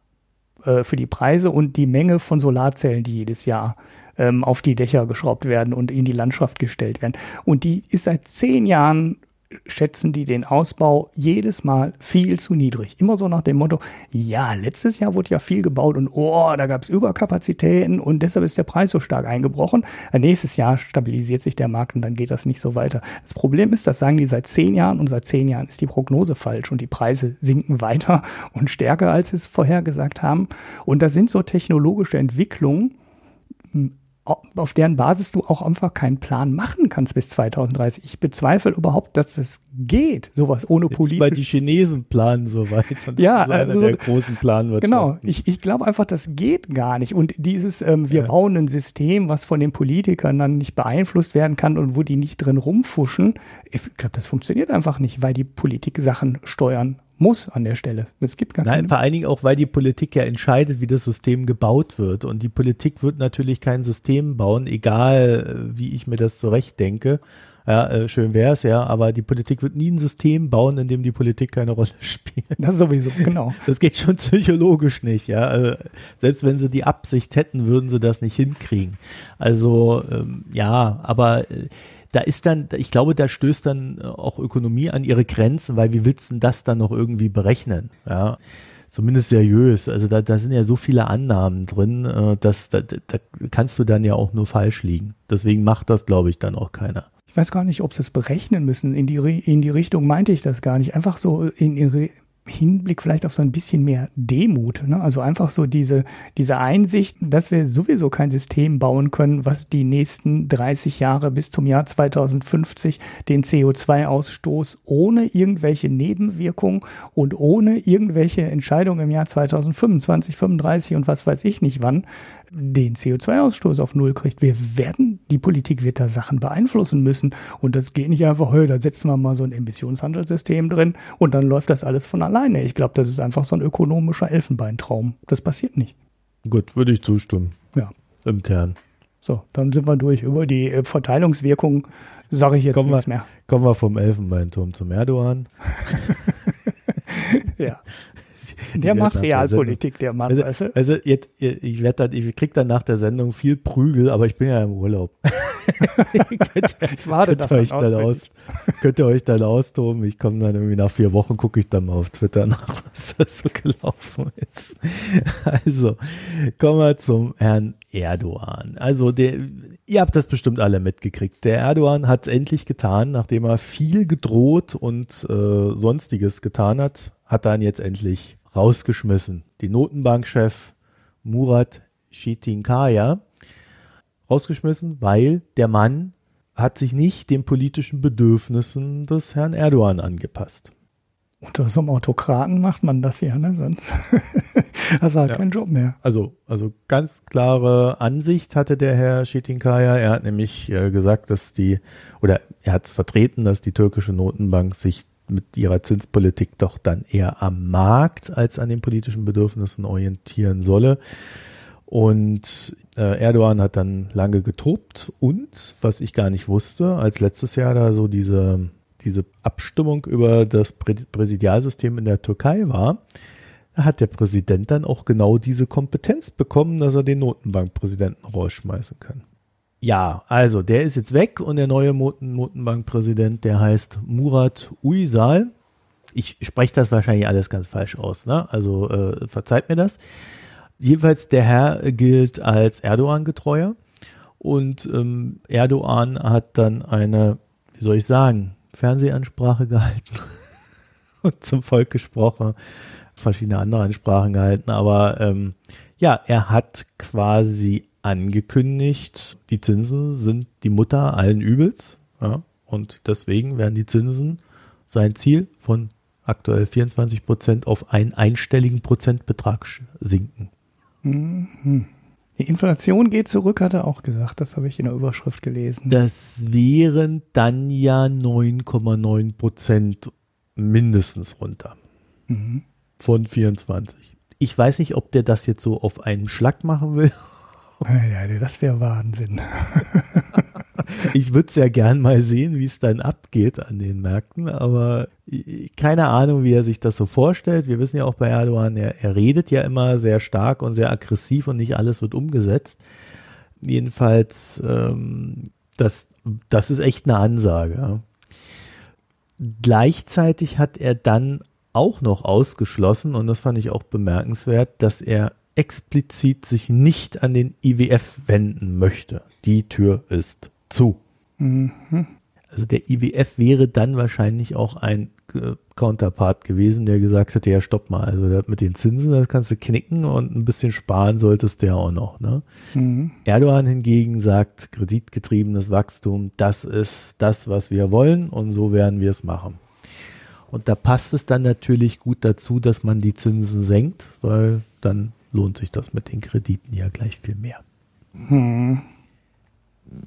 äh, für die Preise und die Menge von Solarzellen, die jedes Jahr ähm, auf die Dächer geschraubt werden und in die Landschaft gestellt werden. Und die ist seit zehn Jahren schätzen die den Ausbau jedes Mal viel zu niedrig. Immer so nach dem Motto, ja, letztes Jahr wurde ja viel gebaut und oh, da gab es Überkapazitäten und deshalb ist der Preis so stark eingebrochen. Nächstes Jahr stabilisiert sich der Markt und dann geht das nicht so weiter. Das Problem ist, das sagen die seit zehn Jahren und seit zehn Jahren ist die Prognose falsch und die Preise sinken weiter und stärker, als sie es vorhergesagt haben. Und das sind so technologische Entwicklungen, auf deren Basis du auch einfach keinen Plan machen kannst bis 2030. Ich bezweifle überhaupt, dass es geht, sowas ohne Politik. Weil die Chinesen planen so weit und ja, einer also, der großen Planwirtschaft. Genau, ich, ich glaube einfach, das geht gar nicht. Und dieses, ähm, wir ja. bauen ein System, was von den Politikern dann nicht beeinflusst werden kann und wo die nicht drin rumfuschen, ich glaube, das funktioniert einfach nicht, weil die Politik Sachen steuern muss an der Stelle. Es gibt gar Nein, vor allen Dingen auch, weil die Politik ja entscheidet, wie das System gebaut wird. Und die Politik wird natürlich kein System bauen, egal äh, wie ich mir das zurecht denke. Ja, äh, schön wäre es ja, aber die Politik wird nie ein System bauen, in dem die Politik keine Rolle spielt. Das sowieso, genau. Das geht schon psychologisch nicht, ja. Also, selbst wenn sie die Absicht hätten, würden sie das nicht hinkriegen. Also ähm, ja, aber äh, da ist dann, ich glaube, da stößt dann äh, auch Ökonomie an ihre Grenzen, weil wie willst du das dann noch irgendwie berechnen? Ja zumindest seriös. Also da, da sind ja so viele Annahmen drin, äh, dass da, da kannst du dann ja auch nur falsch liegen. Deswegen macht das, glaube ich, dann auch keiner. Ich weiß gar nicht, ob sie es berechnen müssen. In die, in die Richtung meinte ich das gar nicht. Einfach so in, in, Hinblick vielleicht auf so ein bisschen mehr Demut. Ne? Also einfach so diese, diese Einsicht, dass wir sowieso kein System bauen können, was die nächsten 30 Jahre bis zum Jahr 2050 den CO2-Ausstoß ohne irgendwelche Nebenwirkungen und ohne irgendwelche Entscheidungen im Jahr 2025, 35 und was weiß ich nicht wann den CO2-Ausstoß auf Null kriegt. Wir werden, die Politik wird da Sachen beeinflussen müssen. Und das geht nicht einfach, hey, da setzen wir mal so ein Emissionshandelssystem drin und dann läuft das alles von alleine. Ich glaube, das ist einfach so ein ökonomischer Elfenbeintraum. Das passiert nicht. Gut, würde ich zustimmen. Ja. Im Kern. So, dann sind wir durch. Über die äh, Verteilungswirkung sage ich jetzt kommen nichts wir, mehr. Kommen wir vom Elfenbeinturm zum Erdogan. ja. Der macht Realpolitik, der Mann. Also, weißt du? also jetzt, ich werde dann, ich krieg dann nach der Sendung viel Prügel, aber ich bin ja im Urlaub. könnt, ich warte könnt euch dann aus, Könnt ihr euch dann austoben. Ich komme dann irgendwie nach vier Wochen, gucke ich dann mal auf Twitter nach, was da so gelaufen ist. Also, kommen wir zum Herrn Erdogan. Also, der, ihr habt das bestimmt alle mitgekriegt. Der Erdogan hat es endlich getan, nachdem er viel gedroht und äh, sonstiges getan hat hat dann jetzt endlich rausgeschmissen. Die Notenbankchef Murat Shitinkaya rausgeschmissen, weil der Mann hat sich nicht den politischen Bedürfnissen des Herrn Erdogan angepasst. Unter so einem Autokraten macht man das ja, ne? Sonst hast du halt ja. keinen Job mehr. Also, also ganz klare Ansicht hatte der Herr Shetinkaya. Er hat nämlich äh, gesagt, dass die, oder er hat es vertreten, dass die türkische Notenbank sich mit ihrer Zinspolitik doch dann eher am Markt als an den politischen Bedürfnissen orientieren solle. Und äh, Erdogan hat dann lange getobt und, was ich gar nicht wusste, als letztes Jahr da so diese, diese Abstimmung über das Prä Präsidialsystem in der Türkei war, hat der Präsident dann auch genau diese Kompetenz bekommen, dass er den Notenbankpräsidenten rausschmeißen kann. Ja, also der ist jetzt weg und der neue Notenbankpräsident, der heißt Murat Uysal. Ich spreche das wahrscheinlich alles ganz falsch aus, ne? Also äh, verzeiht mir das. Jedenfalls der Herr gilt als Erdogan-Getreuer und ähm, Erdogan hat dann eine, wie soll ich sagen, Fernsehansprache gehalten. und zum Volk gesprochen, verschiedene andere Ansprachen gehalten, aber ähm, ja, er hat quasi angekündigt, die Zinsen sind die Mutter allen Übels, ja, und deswegen werden die Zinsen sein Ziel von aktuell 24 Prozent auf einen einstelligen Prozentbetrag sinken. Mhm. Die Inflation geht zurück, hat er auch gesagt. Das habe ich in der Überschrift gelesen. Das wären dann ja 9,9 Prozent mindestens runter. Mhm. Von 24. Ich weiß nicht, ob der das jetzt so auf einen Schlag machen will. Ja, das wäre Wahnsinn. ich würde es ja gern mal sehen, wie es dann abgeht an den Märkten, aber keine Ahnung, wie er sich das so vorstellt. Wir wissen ja auch bei Erdogan, er, er redet ja immer sehr stark und sehr aggressiv und nicht alles wird umgesetzt. Jedenfalls, ähm, das, das ist echt eine Ansage. Gleichzeitig hat er dann auch noch ausgeschlossen, und das fand ich auch bemerkenswert, dass er explizit sich nicht an den IWF wenden möchte. Die Tür ist zu. Mhm. Also der IWF wäre dann wahrscheinlich auch ein äh, Counterpart gewesen, der gesagt hätte, ja stopp mal, also mit den Zinsen, das kannst du knicken und ein bisschen sparen solltest du ja auch noch. Ne? Mhm. Erdogan hingegen sagt, kreditgetriebenes Wachstum, das ist das, was wir wollen und so werden wir es machen. Und da passt es dann natürlich gut dazu, dass man die Zinsen senkt, weil dann lohnt sich das mit den Krediten ja gleich viel mehr. Mhm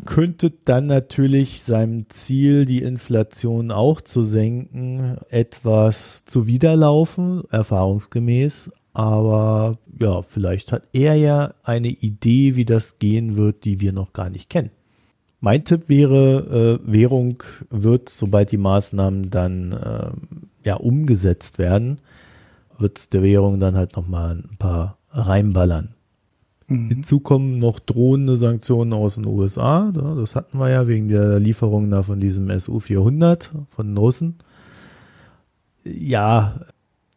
könnte dann natürlich seinem Ziel, die Inflation auch zu senken, etwas zuwiderlaufen, erfahrungsgemäß. Aber ja, vielleicht hat er ja eine Idee, wie das gehen wird, die wir noch gar nicht kennen. Mein Tipp wäre, äh, Währung wird, sobald die Maßnahmen dann äh, ja umgesetzt werden, wird es der Währung dann halt nochmal ein paar reinballern. Mhm. Hinzu kommen noch drohende Sanktionen aus den USA. Das hatten wir ja wegen der Lieferung da von diesem SU-400 von den Russen. Ja,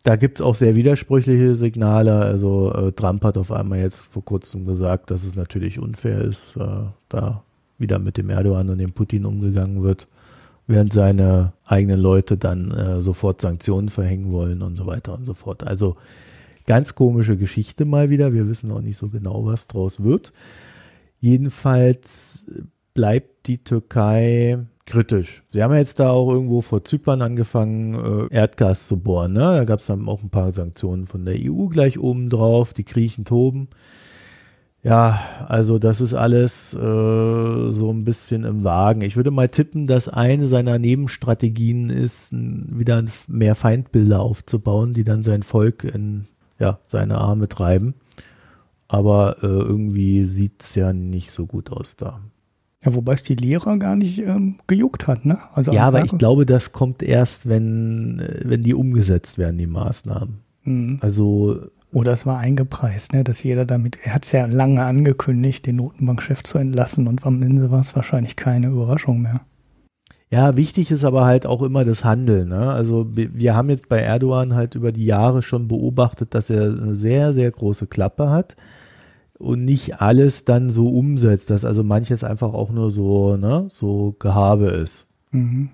da gibt es auch sehr widersprüchliche Signale. Also äh, Trump hat auf einmal jetzt vor kurzem gesagt, dass es natürlich unfair ist, äh, da wieder mit dem Erdogan und dem Putin umgegangen wird, während seine eigenen Leute dann äh, sofort Sanktionen verhängen wollen und so weiter und so fort. Also Ganz komische Geschichte mal wieder. Wir wissen auch nicht so genau, was draus wird. Jedenfalls bleibt die Türkei kritisch. Sie haben jetzt da auch irgendwo vor Zypern angefangen, äh, Erdgas zu bohren. Ne? Da gab es dann auch ein paar Sanktionen von der EU gleich oben drauf. Die Griechen toben. Ja, also das ist alles äh, so ein bisschen im Wagen. Ich würde mal tippen, dass eine seiner Nebenstrategien ist, wieder mehr Feindbilder aufzubauen, die dann sein Volk in ja, seine Arme treiben. Aber äh, irgendwie sieht es ja nicht so gut aus da. Ja, wobei es die Lehrer gar nicht ähm, gejuckt hat, ne? Also ja, aber ich glaube, das kommt erst, wenn, äh, wenn die umgesetzt werden, die Maßnahmen. Mhm. Also. Oder es war eingepreist, ne? Dass jeder damit, er hat es ja lange angekündigt, den Notenbankchef zu entlassen und am Ende war es wahrscheinlich keine Überraschung mehr. Ja, wichtig ist aber halt auch immer das Handeln. Ne? Also wir haben jetzt bei Erdogan halt über die Jahre schon beobachtet, dass er eine sehr, sehr große Klappe hat und nicht alles dann so umsetzt, dass also manches einfach auch nur so, ne, so Gehabe ist. Mhm.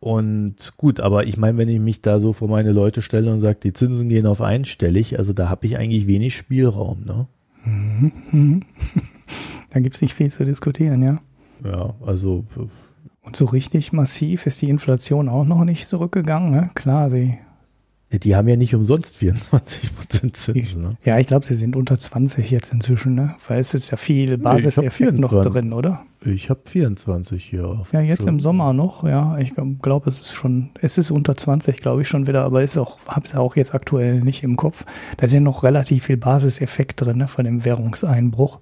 Und gut, aber ich meine, wenn ich mich da so vor meine Leute stelle und sage, die Zinsen gehen auf einstellig, also da habe ich eigentlich wenig Spielraum, ne? Mhm. da gibt es nicht viel zu diskutieren, ja. Ja, also und so richtig massiv ist die Inflation auch noch nicht zurückgegangen. Ne? Klar, sie. Die haben ja nicht umsonst 24 Prozent Zinsen. Ne? Ja, ich glaube, sie sind unter 20 jetzt inzwischen, ne? weil es ist ja viel Basiseffekt noch drin, oder? Ich habe 24 hier. ja, jetzt im Sommer noch, ja. Ich glaube, es ist schon, es ist unter 20, glaube ich schon wieder, aber ist auch, habe es auch jetzt aktuell nicht im Kopf. Da ist ja noch relativ viel Basiseffekt drin ne, von dem Währungseinbruch.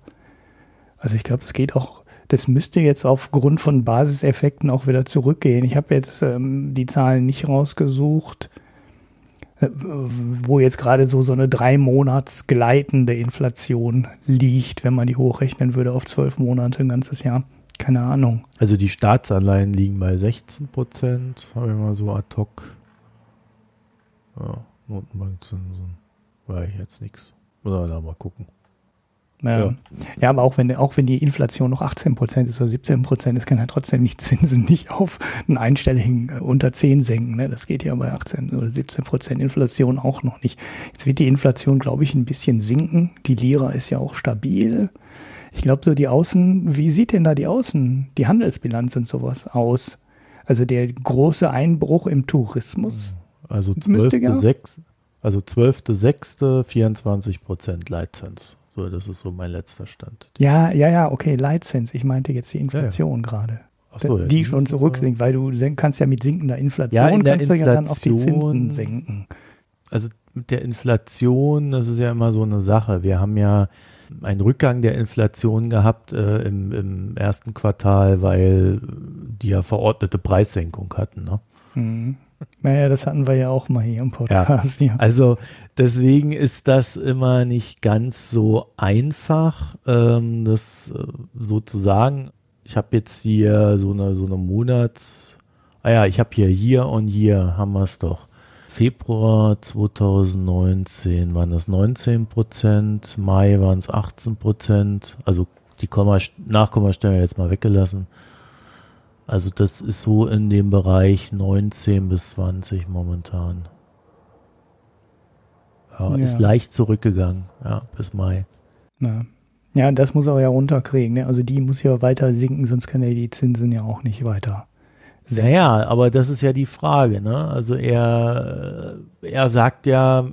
Also ich glaube, es geht auch das müsste jetzt aufgrund von Basiseffekten auch wieder zurückgehen. Ich habe jetzt ähm, die Zahlen nicht rausgesucht, äh, wo jetzt gerade so, so eine drei Monats gleitende Inflation liegt, wenn man die hochrechnen würde auf zwölf Monate, ein ganzes Jahr. Keine Ahnung. Also die Staatsanleihen liegen bei 16 Prozent, habe ich mal so ad hoc. Ja, Notenbankzinsen. War ich jetzt nichts. Man da mal gucken. Ja. Ja. ja, aber auch wenn, auch wenn die Inflation noch 18 Prozent ist oder 17 Prozent ist, kann er trotzdem die Zinsen nicht auf einen einstelligen äh, unter 10 senken. Ne? Das geht ja bei 18 oder 17 Prozent Inflation auch noch nicht. Jetzt wird die Inflation, glaube ich, ein bisschen sinken. Die Lira ist ja auch stabil. Ich glaube, so die Außen, wie sieht denn da die Außen, die Handelsbilanz und sowas aus? Also der große Einbruch im Tourismus. Also Jetzt müsste ja- 12.6. Also 12.6. 24 Prozent Leitzins. So, das ist so mein letzter Stand. Ja, ja, ja, okay, Leitzins. Ich meinte jetzt die Inflation gerade. Ach so, ja, die schon zurücksinkt, weil du kannst ja mit sinkender Inflation Ja, in kannst du ja dann auch die Inflation- Zinsen senken. Also mit der Inflation, das ist ja immer so eine Sache. Wir haben ja einen Rückgang der Inflation gehabt äh, im, im ersten Quartal, weil die ja verordnete Preissenkung hatten. Ne? Mhm. Naja, das hatten wir ja auch mal hier im Podcast. Ja. Also deswegen ist das immer nicht ganz so einfach, ähm, das äh, so zu sagen. Ich habe jetzt hier so eine so eine Monats, ah ja, ich habe hier hier und hier haben wir es doch. Februar 2019 waren das 19 Prozent, Mai waren es 18 Prozent, also die Komma, Nachkommastelle jetzt mal weggelassen. Also das ist so in dem Bereich 19 bis 20 momentan. Ja, Ja. ist leicht zurückgegangen, ja, bis Mai. Ja. ja, das muss er ja runterkriegen. Ne? Also die muss ja weiter sinken, sonst kann er die Zinsen ja auch nicht weiter senken. Naja, aber das ist ja die Frage, ne? Also er, er sagt ja,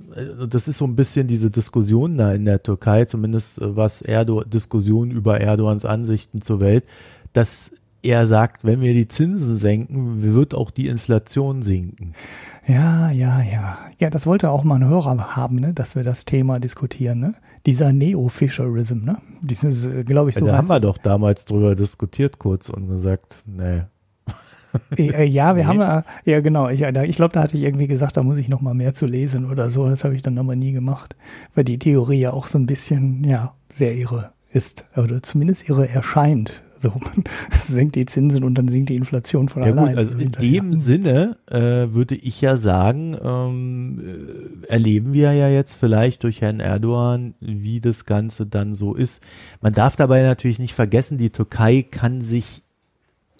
das ist so ein bisschen diese Diskussion da in der Türkei, zumindest was Erdo Diskussion über Erdogans Ansichten zur Welt, dass er sagt, wenn wir die Zinsen senken, wird auch die Inflation sinken. Ja, ja, ja. Ja, das wollte auch mal ein Hörer haben, ne? dass wir das Thema diskutieren. Ne? Dieser Neo-Fisherism, ne? Dieses, äh, glaube ich, so da haben wir doch damals drüber diskutiert kurz und gesagt, nee. Äh, äh, ja, wir Nee. haben ja, ja genau, ich, ich glaube, da hatte ich irgendwie gesagt, da muss ich noch mal mehr zu lesen oder so. Das habe ich dann aber nie gemacht, weil die Theorie ja auch so ein bisschen, ja, sehr irre ist oder zumindest irre erscheint. So, man senkt die Zinsen und dann sinkt die Inflation von Ja gut, allein. also in dem Sinne äh, würde ich ja sagen, ähm, äh, erleben wir ja jetzt vielleicht durch Herrn Erdogan, wie das Ganze dann so ist. Man darf dabei natürlich nicht vergessen, die Türkei kann sich,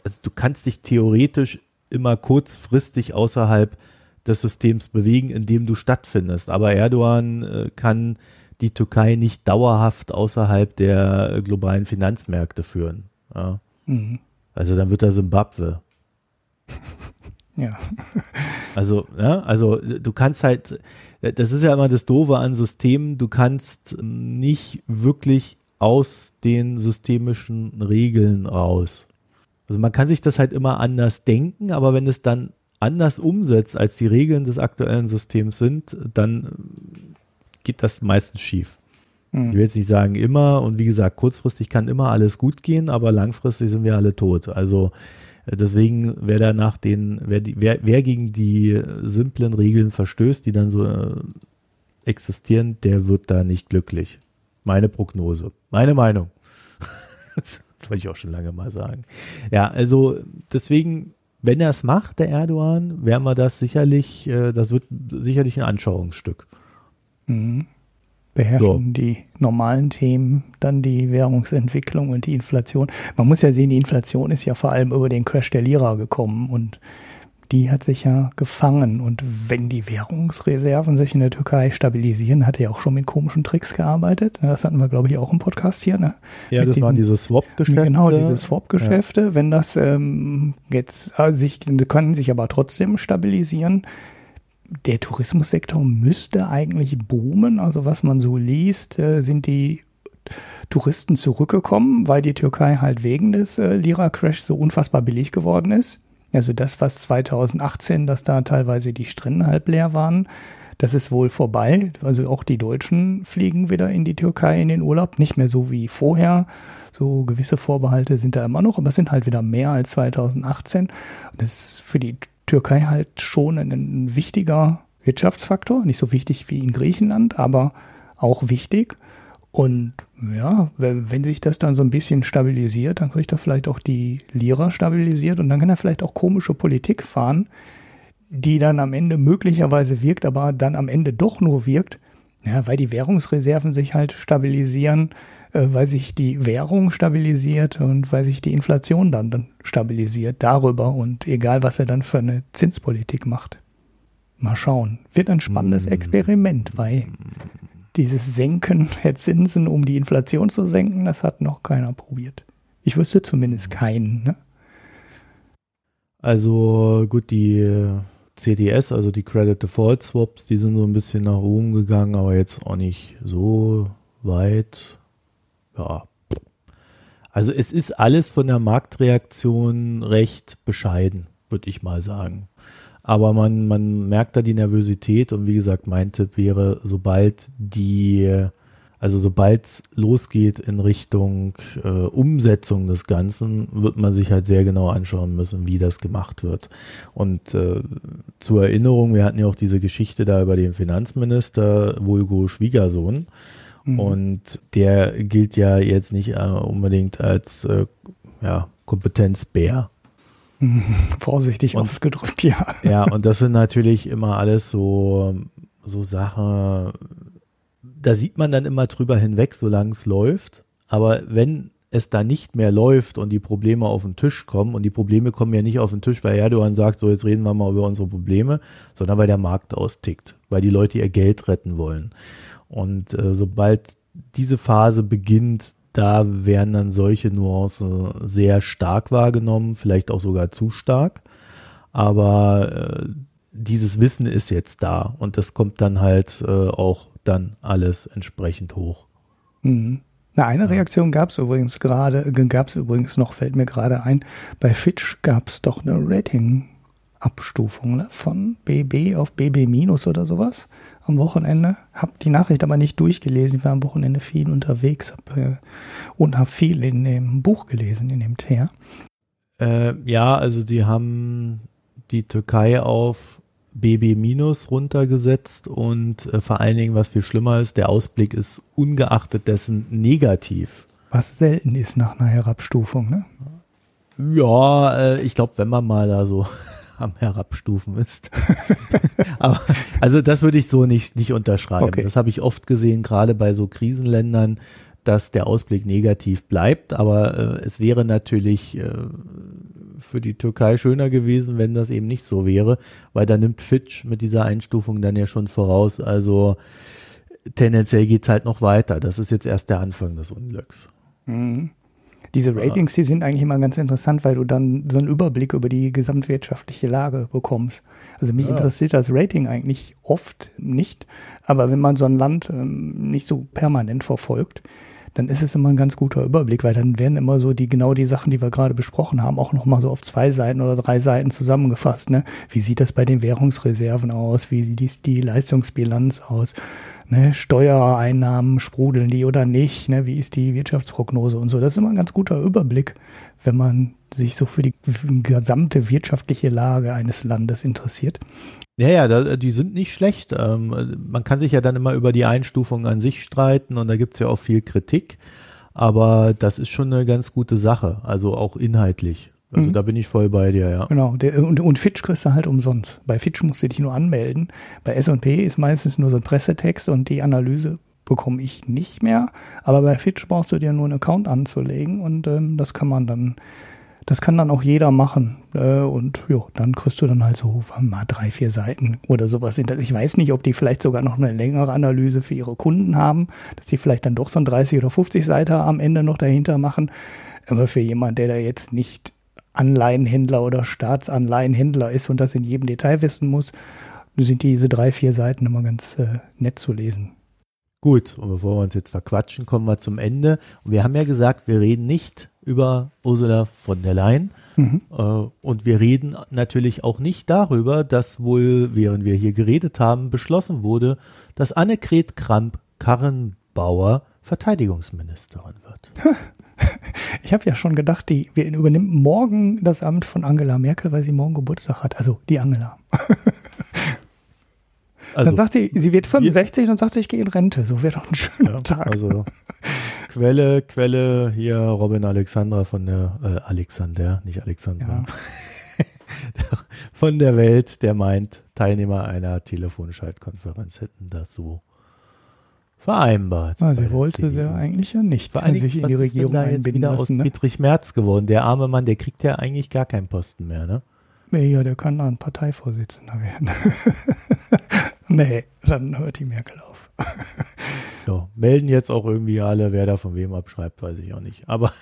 also du kannst dich theoretisch immer kurzfristig außerhalb des Systems bewegen, in dem du stattfindest. Aber Erdogan äh, kann die Türkei nicht dauerhaft außerhalb der globalen Finanzmärkte führen. Ja. Mhm. Also dann wird er Simbabwe. Ja. Also, ja, also du kannst halt, das ist ja immer das Doofe an Systemen, du kannst nicht wirklich aus den systemischen Regeln raus. Also man kann sich das halt immer anders denken, aber wenn es dann anders umsetzt, als die Regeln des aktuellen Systems sind, dann geht das meistens schief. Ich will jetzt nicht sagen immer und wie gesagt, kurzfristig kann immer alles gut gehen, aber langfristig sind wir alle tot. Also äh, deswegen, wer da nach den, wer, die, wer, wer gegen die simplen Regeln verstößt, die dann so äh, existieren, der wird da nicht glücklich. Meine Prognose, meine Meinung. das wollte ich auch schon lange mal sagen. Ja, also deswegen, wenn er es macht, der Erdogan, werden wir das sicherlich, äh, das wird sicherlich ein Anschauungsstück. Mhm. Beherrschen die normalen Themen, dann die Währungsentwicklung und die Inflation. Man muss ja sehen, die Inflation ist ja vor allem über den Crash der Lira gekommen und die hat sich ja gefangen. Und wenn die Währungsreserven sich in der Türkei stabilisieren, hat er ja auch schon mit komischen Tricks gearbeitet. Das hatten wir, glaube ich, auch im Podcast hier. Ne? Ja, Mit das waren diesen- diese Swap-Geschäfte. Genau, diese Swap-Geschäfte. Wenn das ähm, jetzt äh, sich, können sich aber trotzdem stabilisieren. Der Tourismussektor müsste eigentlich boomen. Also was man so liest, äh, sind die Touristen zurückgekommen, weil die Türkei halt wegen des äh, Lira-Crash so unfassbar billig geworden ist. Also das, was 2018, dass da teilweise die Strände halb leer waren, das ist wohl vorbei. Also auch die Deutschen fliegen wieder in die Türkei in den Urlaub. Nicht mehr so wie vorher. So gewisse Vorbehalte sind da immer noch, aber es sind halt wieder mehr als 2018. Und das ist für die Türkei halt schon ein, wichtiger Wirtschaftsfaktor. Nicht so wichtig wie in Griechenland, aber auch wichtig. Und ja, wenn sich das dann so ein bisschen stabilisiert, dann kriegt er vielleicht auch die Lira stabilisiert und dann kann er vielleicht auch komische Politik fahren, die dann am Ende möglicherweise wirkt, aber dann am Ende doch nur wirkt, Ja, weil die Währungsreserven sich halt stabilisieren, weil sich die Währung stabilisiert und weil sich die Inflation dann, dann stabilisiert darüber und egal, was er dann für eine Zinspolitik macht. Mal schauen. Wird ein spannendes mm. Experiment, weil dieses Senken der Zinsen, um die Inflation zu senken, das hat noch keiner probiert. Ich wüsste zumindest keinen. Ne? Also gut, die CDS, also die Credit Default Swaps, die sind so ein bisschen nach oben gegangen, aber jetzt auch nicht so weit. Ja. Also es ist alles von der Marktreaktion recht bescheiden, würde ich mal sagen. Aber man, man merkt da die Nervosität und wie gesagt, mein Tipp wäre, sobald die also sobald es losgeht in Richtung äh, Umsetzung des Ganzen, wird man sich halt sehr genau anschauen müssen, wie das gemacht wird. Und äh, zur Erinnerung, wir hatten ja auch diese Geschichte da über den Finanzminister Vulgo Schwiegersohn. Mhm. Und der gilt ja jetzt nicht äh, unbedingt als äh, ja, Kompetenzbär. Vorsichtig und, ausgedrückt, ja. Ja, und das sind natürlich immer alles so, so Sachen, da sieht man dann immer drüber hinweg, solange es läuft. Aber wenn es da nicht mehr läuft und die Probleme auf den Tisch kommen, und die Probleme kommen ja nicht auf den Tisch, weil Erdogan sagt, so jetzt reden wir mal über unsere Probleme, sondern weil der Markt austickt, weil die Leute ihr Geld retten wollen. Und äh, sobald diese Phase beginnt, da werden dann solche Nuancen sehr stark wahrgenommen, vielleicht auch sogar zu stark. Aber äh, dieses Wissen ist jetzt da und das kommt dann halt äh, auch dann alles entsprechend hoch. Mhm. Na, eine ja. Reaktion gab es übrigens gerade, gab es übrigens noch, fällt mir gerade ein, bei Fitch gab es doch eine Rating-Abstufung ne? von BB auf BB- minus oder sowas am Wochenende. Hab die Nachricht aber nicht durchgelesen, ich war am Wochenende viel unterwegs hab, äh, und habe viel in dem Buch gelesen, in dem Teer. Äh, ja, also sie haben die Türkei auf BB minus runtergesetzt und äh, vor allen Dingen, was viel schlimmer ist, der Ausblick ist ungeachtet dessen negativ. Was selten ist nach einer Herabstufung, ne? Ja, äh, ich glaube, wenn man mal da so am Herabstufen ist. Aber, also das würde ich so nicht, nicht unterschreiben. Okay. Das habe ich oft gesehen, gerade bei so Krisenländern, dass der Ausblick negativ bleibt. Aber äh, es wäre natürlich äh, für die Türkei schöner gewesen, wenn das eben nicht so wäre, weil da nimmt Fitch mit dieser Einstufung dann ja schon voraus. Also tendenziell geht es halt noch weiter. Das ist jetzt erst der Anfang des Unglücks. Mhm. Diese Ratings, die sind eigentlich immer ganz interessant, weil du dann so einen Überblick über die gesamtwirtschaftliche Lage bekommst. Also mich ja. interessiert das Rating eigentlich oft nicht, aber wenn man so ein Land ähm, nicht so permanent verfolgt, dann ist es immer ein ganz guter Überblick, weil dann werden immer so die genau die Sachen, die wir gerade besprochen haben, auch nochmal so auf zwei Seiten oder drei Seiten zusammengefasst. Ne? Wie sieht das bei den Währungsreserven aus? Wie sieht die, die Leistungsbilanz aus? Ne? Steuereinnahmen sprudeln die oder nicht? Ne? Wie ist die Wirtschaftsprognose und so? Das ist immer ein ganz guter Überblick, wenn man sich so für die gesamte wirtschaftliche Lage eines Landes interessiert. Ja, ja, die sind nicht schlecht. Ähm, man kann sich ja dann immer über die Einstufung an sich streiten und da gibt's ja auch viel Kritik. Aber das ist schon eine ganz gute Sache, also auch inhaltlich. Also mhm. da bin ich voll bei dir, ja. Genau, der, und, und Fitch kriegst du halt umsonst. Bei Fitch musst du dich nur anmelden. Bei S&P ist meistens nur so ein Pressetext und die Analyse bekomme ich nicht mehr. Aber bei Fitch brauchst du dir nur einen Account anzulegen und ähm, das kann man dann das kann dann auch jeder machen. Äh, und ja, dann kriegst du dann halt so mal drei, vier Seiten oder sowas. Ich weiß nicht, ob die vielleicht sogar noch eine längere Analyse für ihre Kunden haben, dass die vielleicht dann doch so ein 30 oder 50 Seiter am Ende noch dahinter machen. Aber für jemand, der da jetzt nicht Anleihenhändler oder Staatsanleihenhändler ist und das in jedem Detail wissen muss, sind diese drei, vier Seiten immer ganz äh, nett zu lesen. Gut, und bevor wir uns jetzt verquatschen, kommen wir zum Ende. Und wir haben ja gesagt, wir reden nicht über Ursula von der Leyen. Mhm. Äh, und wir reden natürlich auch nicht darüber, dass wohl, während wir hier geredet haben, beschlossen wurde, dass Annegret Kramp-Karrenbauer Verteidigungsministerin wird. Ich habe ja schon gedacht, die wir übernimmt morgen das Amt von Angela Merkel, weil sie morgen Geburtstag hat. Also die Angela. Also, dann sagt sie, sie wird 65 und sagt sie, ich gehe in Rente. So wäre doch ein schöner ja, Tag. Also Quelle, Quelle hier Robin Alexandra von der äh, Alexander, nicht Alexandra. Ja. von der Welt, der meint, Teilnehmer einer Telefonschaltkonferenz hätten das so vereinbart. Also sie wollte sie eigentlich ja nicht Vor sich in die was ist denn Regierung da jetzt wieder aus lassen. Ne? Friedrich Merz geworden. Der arme Mann, der kriegt ja eigentlich gar keinen Posten mehr, ne? Nee, Ja, der kann dann Parteivorsitzender werden. nee, dann hört die Merkel auf. So, melden jetzt auch irgendwie alle, wer da von wem abschreibt, weiß ich auch nicht. Aber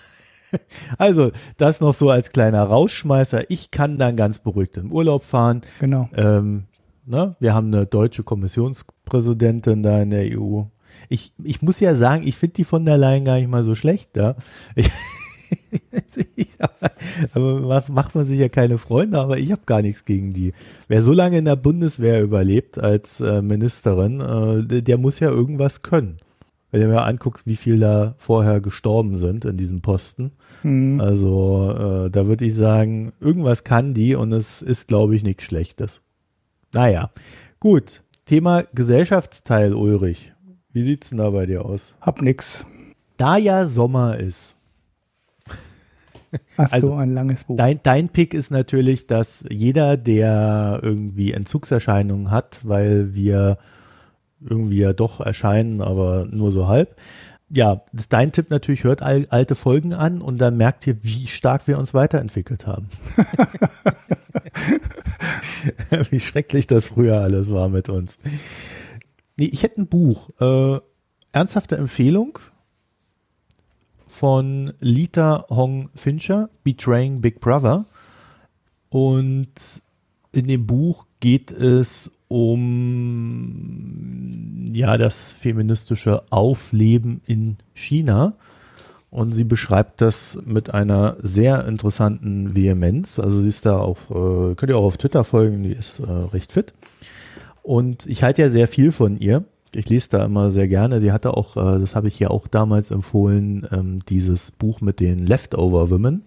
also, das noch so als kleiner Rausschmeißer. Ich kann dann ganz beruhigt in Urlaub fahren. Genau. Ähm, ne? Wir haben eine deutsche Kommissionspräsidentin da in der EU. Ich, ich muss ja sagen, ich finde die von der Leyen gar nicht mal so schlecht. Ja? Ich, aber macht, macht man sich ja keine Freunde, aber ich habe gar nichts gegen die. Wer so lange in der Bundeswehr überlebt als äh, Ministerin, äh, der, der muss ja irgendwas können. Wenn du mir anguckst, wie viel da vorher gestorben sind in diesem Posten. Hm. Also äh, da würde ich sagen, irgendwas kann die und es ist, glaube ich, nichts Schlechtes. Naja, gut. Thema Gesellschaftsteil, Ulrich. Wie sieht's denn da bei dir aus? Hab nix. Da ja Sommer ist, Hast Also, du ein langes Buch? dein, dein Pick ist natürlich, dass jeder, der irgendwie Entzugserscheinungen hat, weil wir irgendwie ja doch erscheinen, aber nur so halb. Ja, das ist dein Tipp natürlich, hört al alte Folgen an und dann merkt ihr, wie stark wir uns weiterentwickelt haben. wie schrecklich das früher alles war mit uns. Nee, ich hätte ein Buch. Äh, ernsthafte Empfehlung von Lita Hong Fincher, Betraying Big Brother. Und in dem Buch geht es um ja das feministische Aufleben in China. Und sie beschreibt das mit einer sehr interessanten Vehemenz. Also sie ist da auch, äh, könnt ihr auch auf Twitter folgen, die ist äh, recht fit. Und ich halte ja sehr viel von ihr. Ich lese da immer sehr gerne. Die hatte auch, äh, das habe ich ja auch damals empfohlen, ähm, dieses Buch mit den Leftover Women.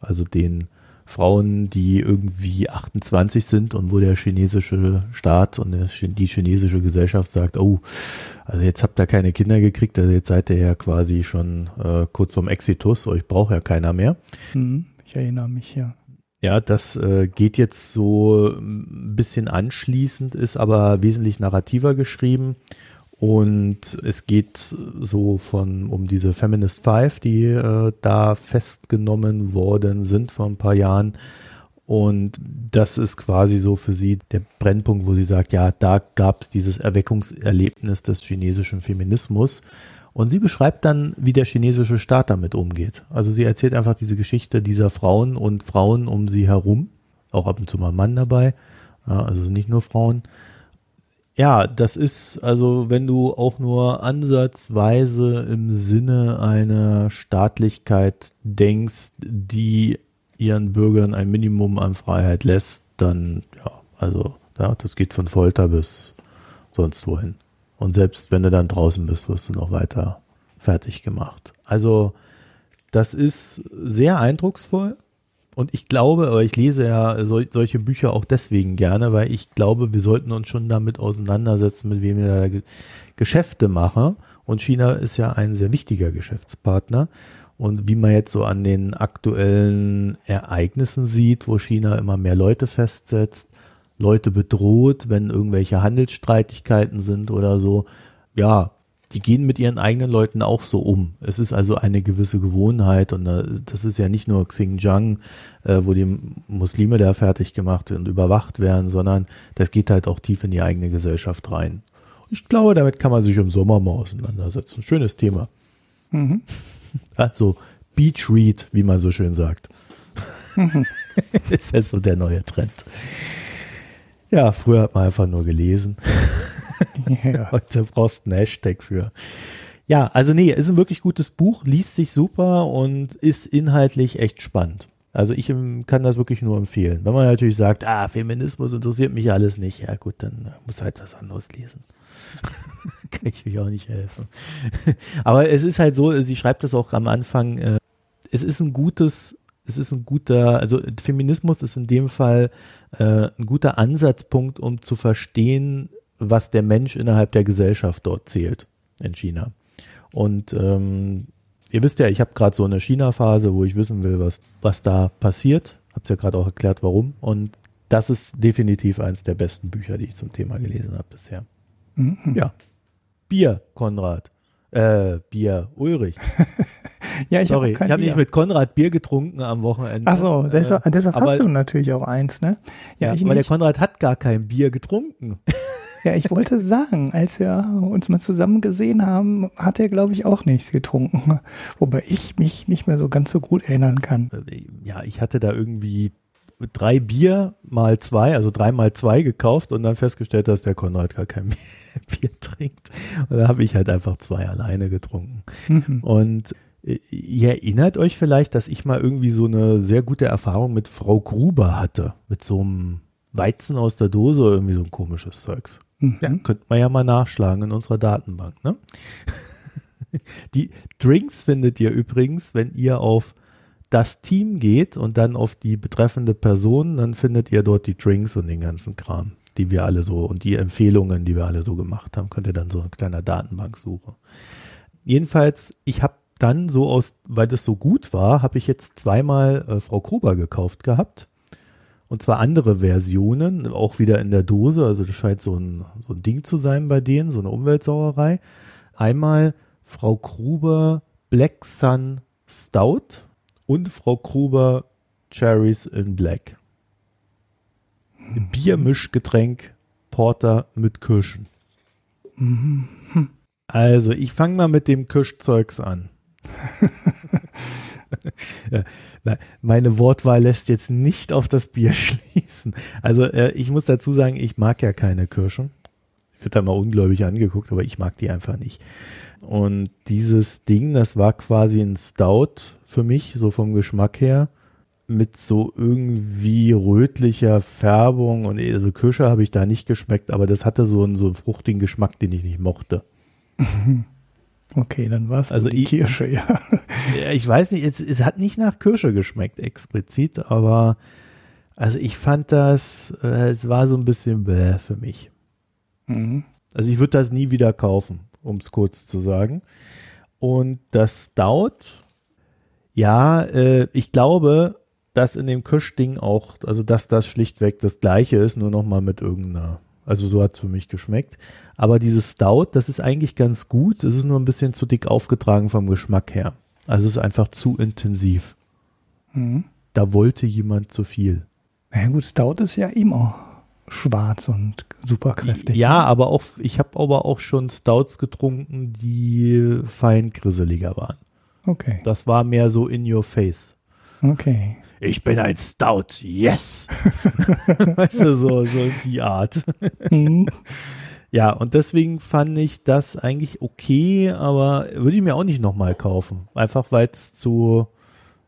Also den Frauen, die irgendwie 28 sind und wo der chinesische Staat und die chinesische Gesellschaft sagt, oh, also jetzt habt ihr keine Kinder gekriegt, also jetzt seid ihr ja quasi schon äh, kurz vorm Exitus, euch braucht ja keiner mehr. Hm, ich erinnere mich, ja. Ja, das äh, geht jetzt so ein bisschen anschließend, ist aber wesentlich narrativer geschrieben. Und es geht so von um diese Feminist Five, die äh, da festgenommen worden sind vor ein paar Jahren. Und das ist quasi so für sie der Brennpunkt, wo sie sagt, ja, da gab es dieses Erweckungserlebnis des chinesischen Feminismus. Und sie beschreibt dann, wie der chinesische Staat damit umgeht. Also sie erzählt einfach diese Geschichte dieser Frauen und Frauen um sie herum. Auch ab und zu mal Mann dabei. Also nicht nur Frauen. Ja, das ist, also wenn du auch nur ansatzweise im Sinne einer Staatlichkeit denkst, die ihren Bürgern ein Minimum an Freiheit lässt, dann, ja, also ja, das geht von Folter bis sonst wohin. Und selbst wenn du dann draußen bist, wirst du noch weiter fertig gemacht. Also das ist sehr eindrucksvoll. Und ich glaube, aber ich lese ja sol solche Bücher auch deswegen gerne, weil ich glaube, wir sollten uns schon damit auseinandersetzen, mit wem wir da Ge Geschäfte machen. Und China ist ja ein sehr wichtiger Geschäftspartner. Und wie man jetzt so an den aktuellen Ereignissen sieht, wo China immer mehr Leute festsetzt, Leute bedroht, wenn irgendwelche Handelsstreitigkeiten sind oder so, ja, die gehen mit ihren eigenen Leuten auch so um. Es ist also eine gewisse Gewohnheit und äh, das ist ja nicht nur Xinjiang, äh, wo die Muslime da fertig gemacht und überwacht werden, sondern das geht halt auch tief in die eigene Gesellschaft rein. Ich glaube, damit kann man sich im Sommer mal auseinandersetzen. Schönes Thema. Mhm. Also Beach Read, wie man so schön sagt. ist jetzt so der neue Trend. Ja, früher hat man einfach nur gelesen. Ja. Heute brauchst du einen Hashtag für. Ja, also nee, ist ein wirklich gutes Buch, liest sich super und ist inhaltlich echt spannend. Also ich kann das wirklich nur empfehlen. Wenn man natürlich sagt, ah, Feminismus interessiert mich alles nicht, ja gut, dann muss halt was anderes lesen. kann ich euch auch nicht helfen. Aber es ist halt so, sie schreibt das auch am Anfang, äh, es ist ein gutes, es ist ein guter, also Feminismus ist in dem Fall äh, ein guter Ansatzpunkt, um zu verstehen, was der Mensch innerhalb der Gesellschaft dort zählt in China. Und ähm, ihr wisst ja, ich habe gerade so eine China-Phase, wo ich wissen will, was, was da passiert. Habt ja gerade auch erklärt, warum. Und das ist definitiv eines der besten Bücher, die ich zum Thema gelesen habe bisher. Mhm. Ja. Bier, Konrad. Äh, Bier, Ulrich. ja, ich Sorry, hab ich habe nicht mit Konrad Bier getrunken am Wochenende. Ach so, deshalb, Äh, deshalb aber- hast du natürlich auch eins, ne? ja, ich aber der nicht. Konrad hat gar kein Bier getrunken. Ja, ich wollte sagen, als wir uns mal zusammen gesehen haben, hat er, glaube ich, auch nichts getrunken. Wobei ich mich nicht mehr so ganz so gut erinnern kann. Äh, Ja, ich hatte da irgendwie drei Bier mal zwei, also drei mal zwei gekauft und dann festgestellt, dass der Konrad gar kein Bier trinkt. Und da habe ich halt einfach zwei alleine getrunken. Mhm. Und ihr erinnert euch vielleicht, dass ich mal irgendwie so eine sehr gute Erfahrung mit Frau Gruber hatte. Mit so einem Weizen aus der Dose oder irgendwie so ein komisches Zeugs. Mhm. Ja, könnte man ja mal nachschlagen in unserer Datenbank. Ne? Die Drinks findet ihr übrigens, wenn ihr auf das Team geht und dann auf die betreffende Person, dann findet ihr dort die Drinks und den ganzen Kram, die wir alle so und die Empfehlungen, die wir alle so gemacht haben, könnt ihr dann so eine kleine Datenbank suchen. Jedenfalls, ich habe dann so aus, weil das so gut war, habe ich jetzt zweimal äh, Frau Gruber gekauft gehabt. Und zwar andere Versionen, auch wieder in der Dose. Also das scheint so ein, so ein Ding zu sein bei denen, so eine Umweltsauerei. Einmal Frau Gruber Black Sun Stout und Frau Gruber Cherries in Black. Biermischgetränk Porter mit Kirschen. Mhm. Also, ich fange mal mit dem Kirschzeugs an. Meine Wortwahl lässt jetzt nicht auf das Bier schließen. Also, äh, ich muss dazu sagen, ich mag ja keine Kirschen. Ich werde da mal ungläubig angeguckt, aber ich mag die einfach nicht. Und dieses Ding, das war quasi ein Stout für mich, so vom Geschmack her, mit so irgendwie rötlicher Färbung und also Kirsche habe ich da nicht geschmeckt, aber das hatte so einen so einen fruchtigen Geschmack, den ich nicht mochte. Okay, dann war es Also die ich- Kirsche, ja. Ich weiß nicht, es, es hat nicht nach Kirsche geschmeckt explizit, aber also ich fand das, äh, es war so ein bisschen bäh für mich. Mhm. Also ich würde das nie wieder kaufen, um es kurz zu sagen. Und das Stout, ja, äh, ich glaube, dass in dem Kirschding auch, also dass das schlichtweg das gleiche ist, nur nochmal mit irgendeiner, also so hat es für mich geschmeckt. Aber dieses Stout, das ist eigentlich ganz gut, es ist nur ein bisschen zu dick aufgetragen vom Geschmack her. Also es ist einfach zu intensiv. Mhm. Da wollte jemand zu viel. Na ja, gut, Stout ist ja immer schwarz und super kräftig. Ja, aber auch, ich habe aber auch schon Stouts getrunken, die fein grisseliger waren. Okay, Das war mehr so in your face. okay. Ich bin ein Stout, yes! weißt du, so, so die Art. Mhm. Ja, und deswegen fand ich das eigentlich okay, aber würde ich mir auch nicht nochmal kaufen. Einfach weil es zu,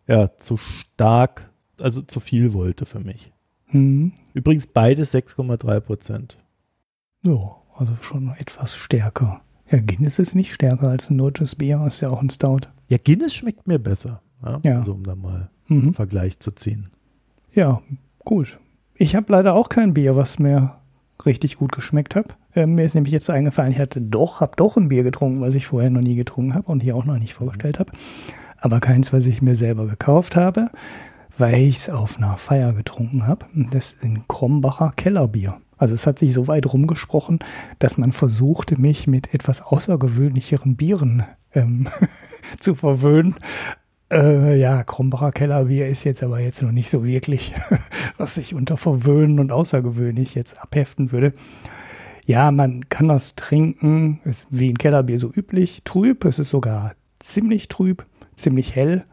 ja, zu stark, also zu viel wollte für mich. Mhm. Übrigens beides 6,3 Prozent. So, also schon etwas stärker. Ja, Guinness ist nicht stärker als ein deutsches Bier, ist ja auch ein Stout. Ja, Guinness schmeckt mir besser. Ja, Ja. Also um da mal Mhm. einen Vergleich zu ziehen. Ja, gut. Ich habe leider auch kein Bier, was mir richtig gut geschmeckt hat. Ähm, mir ist nämlich jetzt eingefallen, ich hatte doch, habe doch ein Bier getrunken, was ich vorher noch nie getrunken habe und hier auch noch nicht vorgestellt habe. Aber keins, was ich mir selber gekauft habe, weil ich es auf einer Feier getrunken habe. Das ist ein Krombacher Kellerbier. Also es hat sich so weit rumgesprochen, dass man versuchte, mich mit etwas außergewöhnlicheren Bieren ähm, zu verwöhnen. Äh, ja, Krombacher Kellerbier ist jetzt aber jetzt noch nicht so wirklich, was ich unter verwöhnen und außergewöhnlich jetzt abheften würde. Ja, man kann das trinken, ist wie ein Kellerbier so üblich, trüb, es ist sogar ziemlich trüb, ziemlich hell,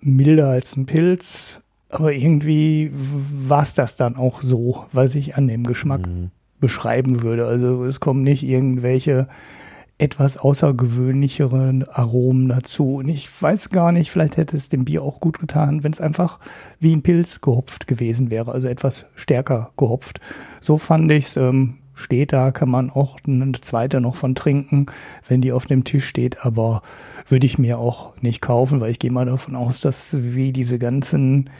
milder als ein Pilz, aber irgendwie war es das dann auch so, was ich an dem Geschmack Mhm. beschreiben würde. Also es kommen nicht irgendwelche etwas außergewöhnlicheren Aromen dazu. Und ich weiß gar nicht, vielleicht hätte es dem Bier auch gut getan, wenn es einfach wie ein Pilz gehopft gewesen wäre, also etwas stärker gehopft. So fand ich es. Ähm, steht da, kann man auch eine zweite noch von trinken, wenn die auf dem Tisch steht, aber würde ich mir auch nicht kaufen, weil ich gehe mal davon aus, dass wie diese ganzen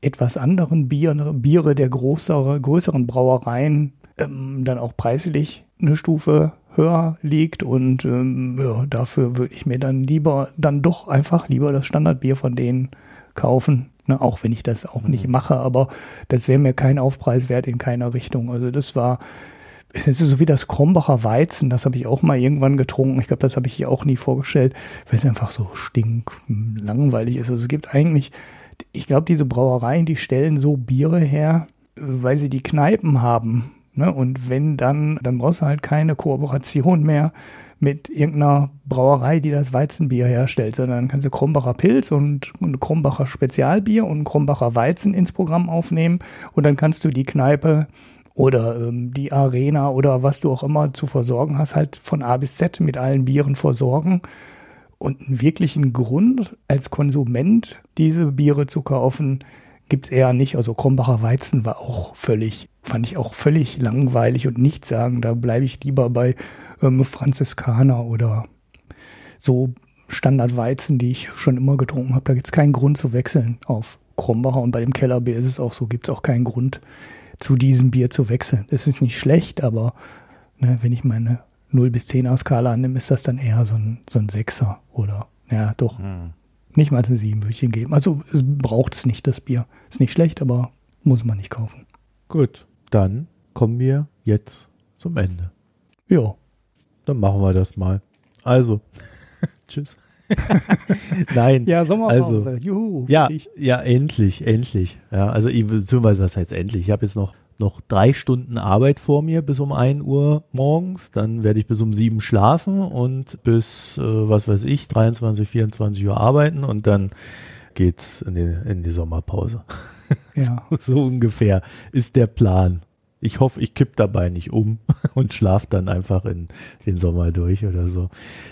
etwas anderen Bier, Biere der größere, größeren Brauereien ähm, dann auch preislich eine Stufe höher liegt und ähm, ja, dafür würde ich mir dann lieber, dann doch einfach lieber das Standardbier von denen kaufen. Ne, auch wenn ich das auch nicht mache, aber das wäre mir kein Aufpreis wert in keiner Richtung. Also das war es ist so wie das Krombacher Weizen, das habe ich auch mal irgendwann getrunken. Ich glaube, das habe ich hier auch nie vorgestellt, weil es einfach so stink langweilig ist. Also es gibt eigentlich, ich glaube, diese Brauereien, die stellen so Biere her, weil sie die Kneipen haben. Ne? Und wenn dann, dann brauchst du halt keine Kooperation mehr mit irgendeiner Brauerei, die das Weizenbier herstellt, sondern dann kannst du Krombacher Pilz und, und Krombacher Spezialbier und Krombacher Weizen ins Programm aufnehmen und dann kannst du die Kneipe oder ähm, die Arena oder was du auch immer zu versorgen hast, halt von A bis Z mit allen Bieren versorgen. Und einen wirklichen Grund als Konsument diese Biere zu kaufen, gibt's eher nicht. Also Krombacher Weizen war auch völlig, fand ich auch völlig langweilig und nicht sagen, da bleibe ich lieber bei ähm, Franziskaner oder so Standardweizen, die ich schon immer getrunken habe. Da gibt's keinen Grund zu wechseln auf Krombacher und bei dem Kellerbier ist es auch so, gibt's auch keinen Grund zu diesem Bier zu wechseln. Es ist nicht schlecht, aber ne, wenn ich meine 0 bis 10er Skala annehme, ist das dann eher so ein, so ein Sechser oder ja, doch. Hm. Nicht mal ein 7 würde ich ihm geben. Also es braucht es nicht, das Bier. Ist nicht schlecht, aber muss man nicht kaufen. Gut, dann kommen wir jetzt zum Ende. Ja. Dann machen wir das mal. Also, tschüss. Nein. Ja, Sommerpause. Also, Juhu. Ja, ja, endlich, endlich. Ja, also, beziehungsweise das heißt endlich. Ich habe jetzt noch, noch drei Stunden Arbeit vor mir bis um 1 Uhr morgens. Dann werde ich bis um 7 schlafen und bis, äh, was weiß ich, 23, 24 Uhr arbeiten und dann geht's in die, in die Sommerpause. Ja. so, so ungefähr ist der Plan. Ich hoffe, ich kipp dabei nicht um und schlaf dann einfach in den Sommer durch oder so.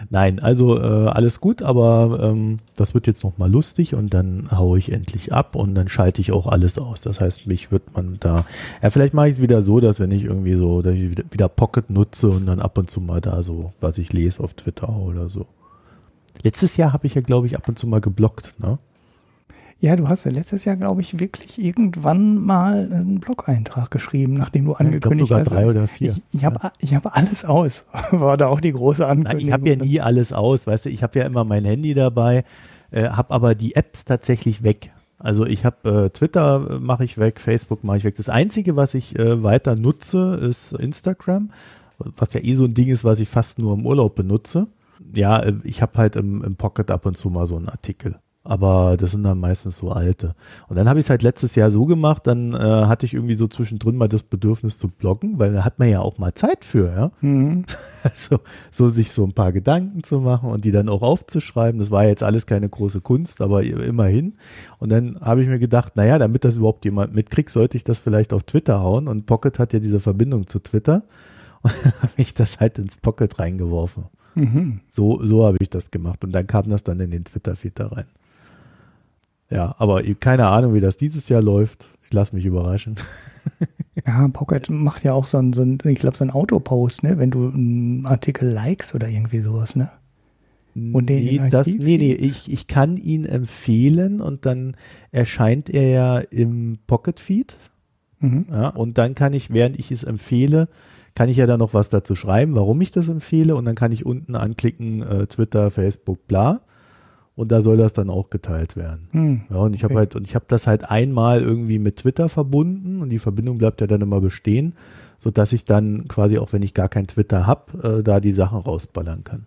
Nein, also äh, alles gut, aber ähm, das wird jetzt noch mal lustig und dann haue ich endlich ab und dann schalte ich auch alles aus. Das heißt, mich wird man da. Ja, vielleicht mache ich es wieder so, dass wenn ich irgendwie so, dass ich wieder, Pocket nutze und dann ab und zu mal da so, was ich lese auf Twitter oder so. Letztes Jahr habe ich ja, glaube ich, ab und zu mal geblockt, ne? Ja, du hast ja letztes Jahr, glaube ich, wirklich irgendwann mal einen Blog-Eintrag geschrieben, nachdem du angekündigt hast. Ich sogar drei oder vier. Ich, ich habe ja. hab alles aus. War da auch die große Ankündigung. Nein, ich habe ja nie alles aus, weißt du, ich habe ja immer mein Handy dabei, äh, habe aber die Apps tatsächlich weg. Also ich habe äh, Twitter äh, mache ich weg, Facebook mache ich weg. Das Einzige, was ich äh, weiter nutze, ist Instagram, was ja eh so ein Ding ist, was ich fast nur im Urlaub benutze. Ja, äh, ich habe halt im, im Pocket ab und zu mal so einen Artikel aber das sind dann meistens so alte. Und dann habe ich es halt letztes Jahr so gemacht, dann äh, hatte ich irgendwie so zwischendrin mal das Bedürfnis zu bloggen, weil da hat man ja auch mal Zeit für, ja. Mhm. Also so sich so ein paar Gedanken zu machen und die dann auch aufzuschreiben. Das war jetzt alles keine große Kunst, aber immerhin. Und dann habe ich mir gedacht, naja, damit das überhaupt jemand mitkriegt, sollte ich das vielleicht auf Twitter hauen. Und Pocket hat ja diese Verbindung zu Twitter. Und dann habe ich das halt ins Pocket reingeworfen. Mhm. So, so habe ich das gemacht. Und dann kam das dann in den Twitter-Feed da rein. Ja, aber keine Ahnung, wie das dieses Jahr läuft. Ich lasse mich überraschen. Ja, Pocket macht ja auch so ein, so ein ich glaube, so ein Autopost, ne? Wenn du einen Artikel likes oder irgendwie sowas, ne? Und den nee, das, nee, nee, ich, ich kann ihn empfehlen und dann erscheint er ja im Pocket Feed. Mhm. Ja, und dann kann ich, während ich es empfehle, kann ich ja dann noch was dazu schreiben, warum ich das empfehle und dann kann ich unten anklicken, äh, Twitter, Facebook, bla und da soll das dann auch geteilt werden. Hm. Ja, und ich habe okay. halt, und ich habe das halt einmal irgendwie mit Twitter verbunden und die Verbindung bleibt ja dann immer bestehen, so dass ich dann quasi auch wenn ich gar kein Twitter habe, äh, da die Sachen rausballern kann.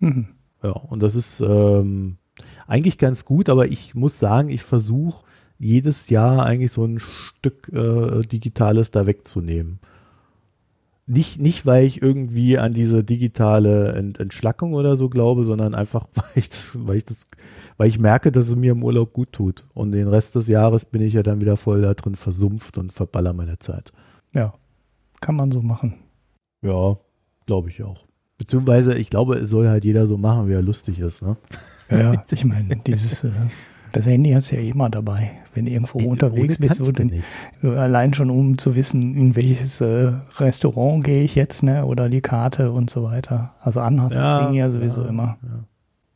Mhm. Ja, und das ist ähm, eigentlich ganz gut, aber ich muss sagen, ich versuche jedes Jahr eigentlich so ein Stück äh, Digitales da wegzunehmen. Nicht, nicht, weil ich irgendwie an diese digitale Ent Entschlackung oder so glaube, sondern einfach, weil ich das, weil ich das, weil ich merke, dass es mir im Urlaub gut tut. Und den Rest des Jahres bin ich ja dann wieder voll da drin versumpft und verballer meine Zeit. Ja, kann man so machen. Ja, glaube ich auch. Beziehungsweise, ich glaube, es soll halt jeder so machen, wie er lustig ist, ne? Ja, ich meine, dieses, äh, das Handy hast du ja immer dabei, wenn du irgendwo nee, unterwegs bist. Wo du, allein schon, um zu wissen, in welches äh, Restaurant gehe ich jetzt, ne? Oder die Karte und so weiter. Also an hast ja, das Ding ja sowieso ja, immer.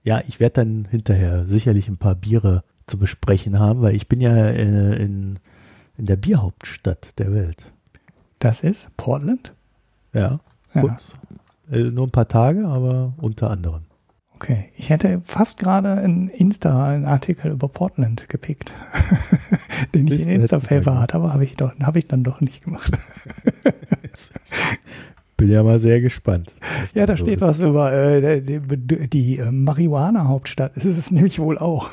Ja, ja ich werde dann hinterher sicherlich ein paar Biere zu besprechen haben, weil ich bin ja äh, in, in der Bierhauptstadt der Welt. Das ist Portland? Ja, kurz. Äh, nur ein paar Tage, aber unter anderem. Okay, ich hätte fast gerade in Insta einen Artikel über Portland gepickt, den ich in Insta-Paper hatte, aber habe ich, doch, hab ich dann doch nicht gemacht. Bin ja mal sehr gespannt. Ja, da steht was über äh, die, die äh, Marihuana-Hauptstadt. Es ist es nämlich wohl auch.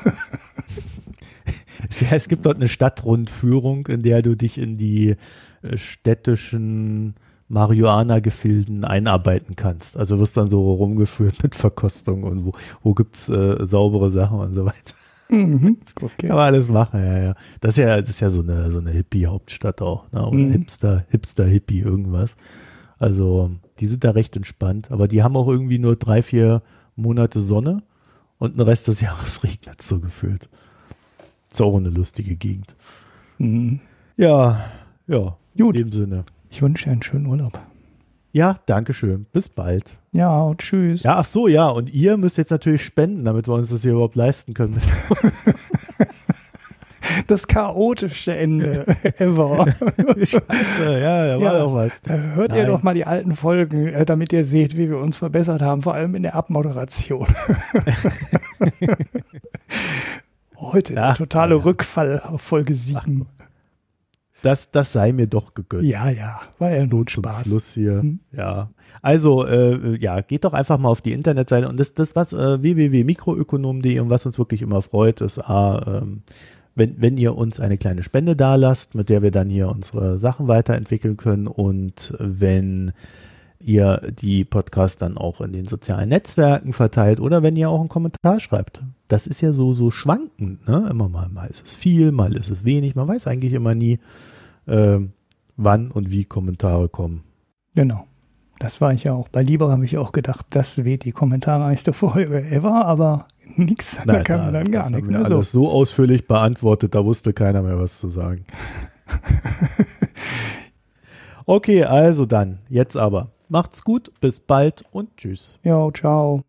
es gibt dort eine Stadtrundführung, in der du dich in die äh, städtischen Marihuana-Gefilden einarbeiten kannst. Also wirst dann so rumgeführt mit Verkostung und wo, wo gibt's äh, saubere Sachen und so weiter. Mhm, okay. Kann man alles machen, ja, ja. Das ist ja, das ist ja so eine, so eine Hippie-Hauptstadt auch, ne? Oder mhm. Hipster, Hipster-Hippie, irgendwas. Also, die sind da recht entspannt, aber die haben auch irgendwie nur drei, vier Monate Sonne und den Rest des Jahres regnet es so gefühlt. Ist auch eine lustige Gegend. Mhm. Ja, ja. Gut. In dem Sinne. Ich wünsche dir einen schönen Urlaub. Ja, danke schön. Bis bald. Ja, tschüss. Ja, ach so, ja. Und ihr müsst jetzt natürlich spenden, damit wir uns das hier überhaupt leisten können. das chaotischste Ende ever. Scheiße, ja, da war ja, doch was. Hört Nein. ihr doch mal die alten Folgen, äh, damit ihr seht, wie wir uns verbessert haben, vor allem in der Abmoderation. Heute ja, der totale ja. Rückfall auf Folge 7 das, das sei mir doch gegönnt. Ja, ja, war ja so Spaß. Schluss hier, hm. ja. Also, äh, ja, geht doch einfach mal auf die Internetseite und das, das was äh, www.mikroökonom.de und was uns wirklich immer freut, ist, ah, ähm, wenn, wenn ihr uns eine kleine Spende dalasst, mit der wir dann hier unsere Sachen weiterentwickeln können und wenn ihr die Podcasts dann auch in den sozialen Netzwerken verteilt oder wenn ihr auch einen Kommentar schreibt. Das ist ja so, so schwankend, ne? Immer mal, mal ist es viel, mal ist es wenig, man weiß eigentlich immer nie äh, wann und wie Kommentare kommen. Genau. Das war ich ja auch. Bei Lieber habe ich auch gedacht, das wird die kommentarreichste Folge ever, aber nichts, da kann man dann gar nichts mehr. Alles so. so ausführlich beantwortet, da wusste keiner mehr was zu sagen. okay, also dann, jetzt aber. Macht's gut, bis bald und tschüss. Jo, ciao.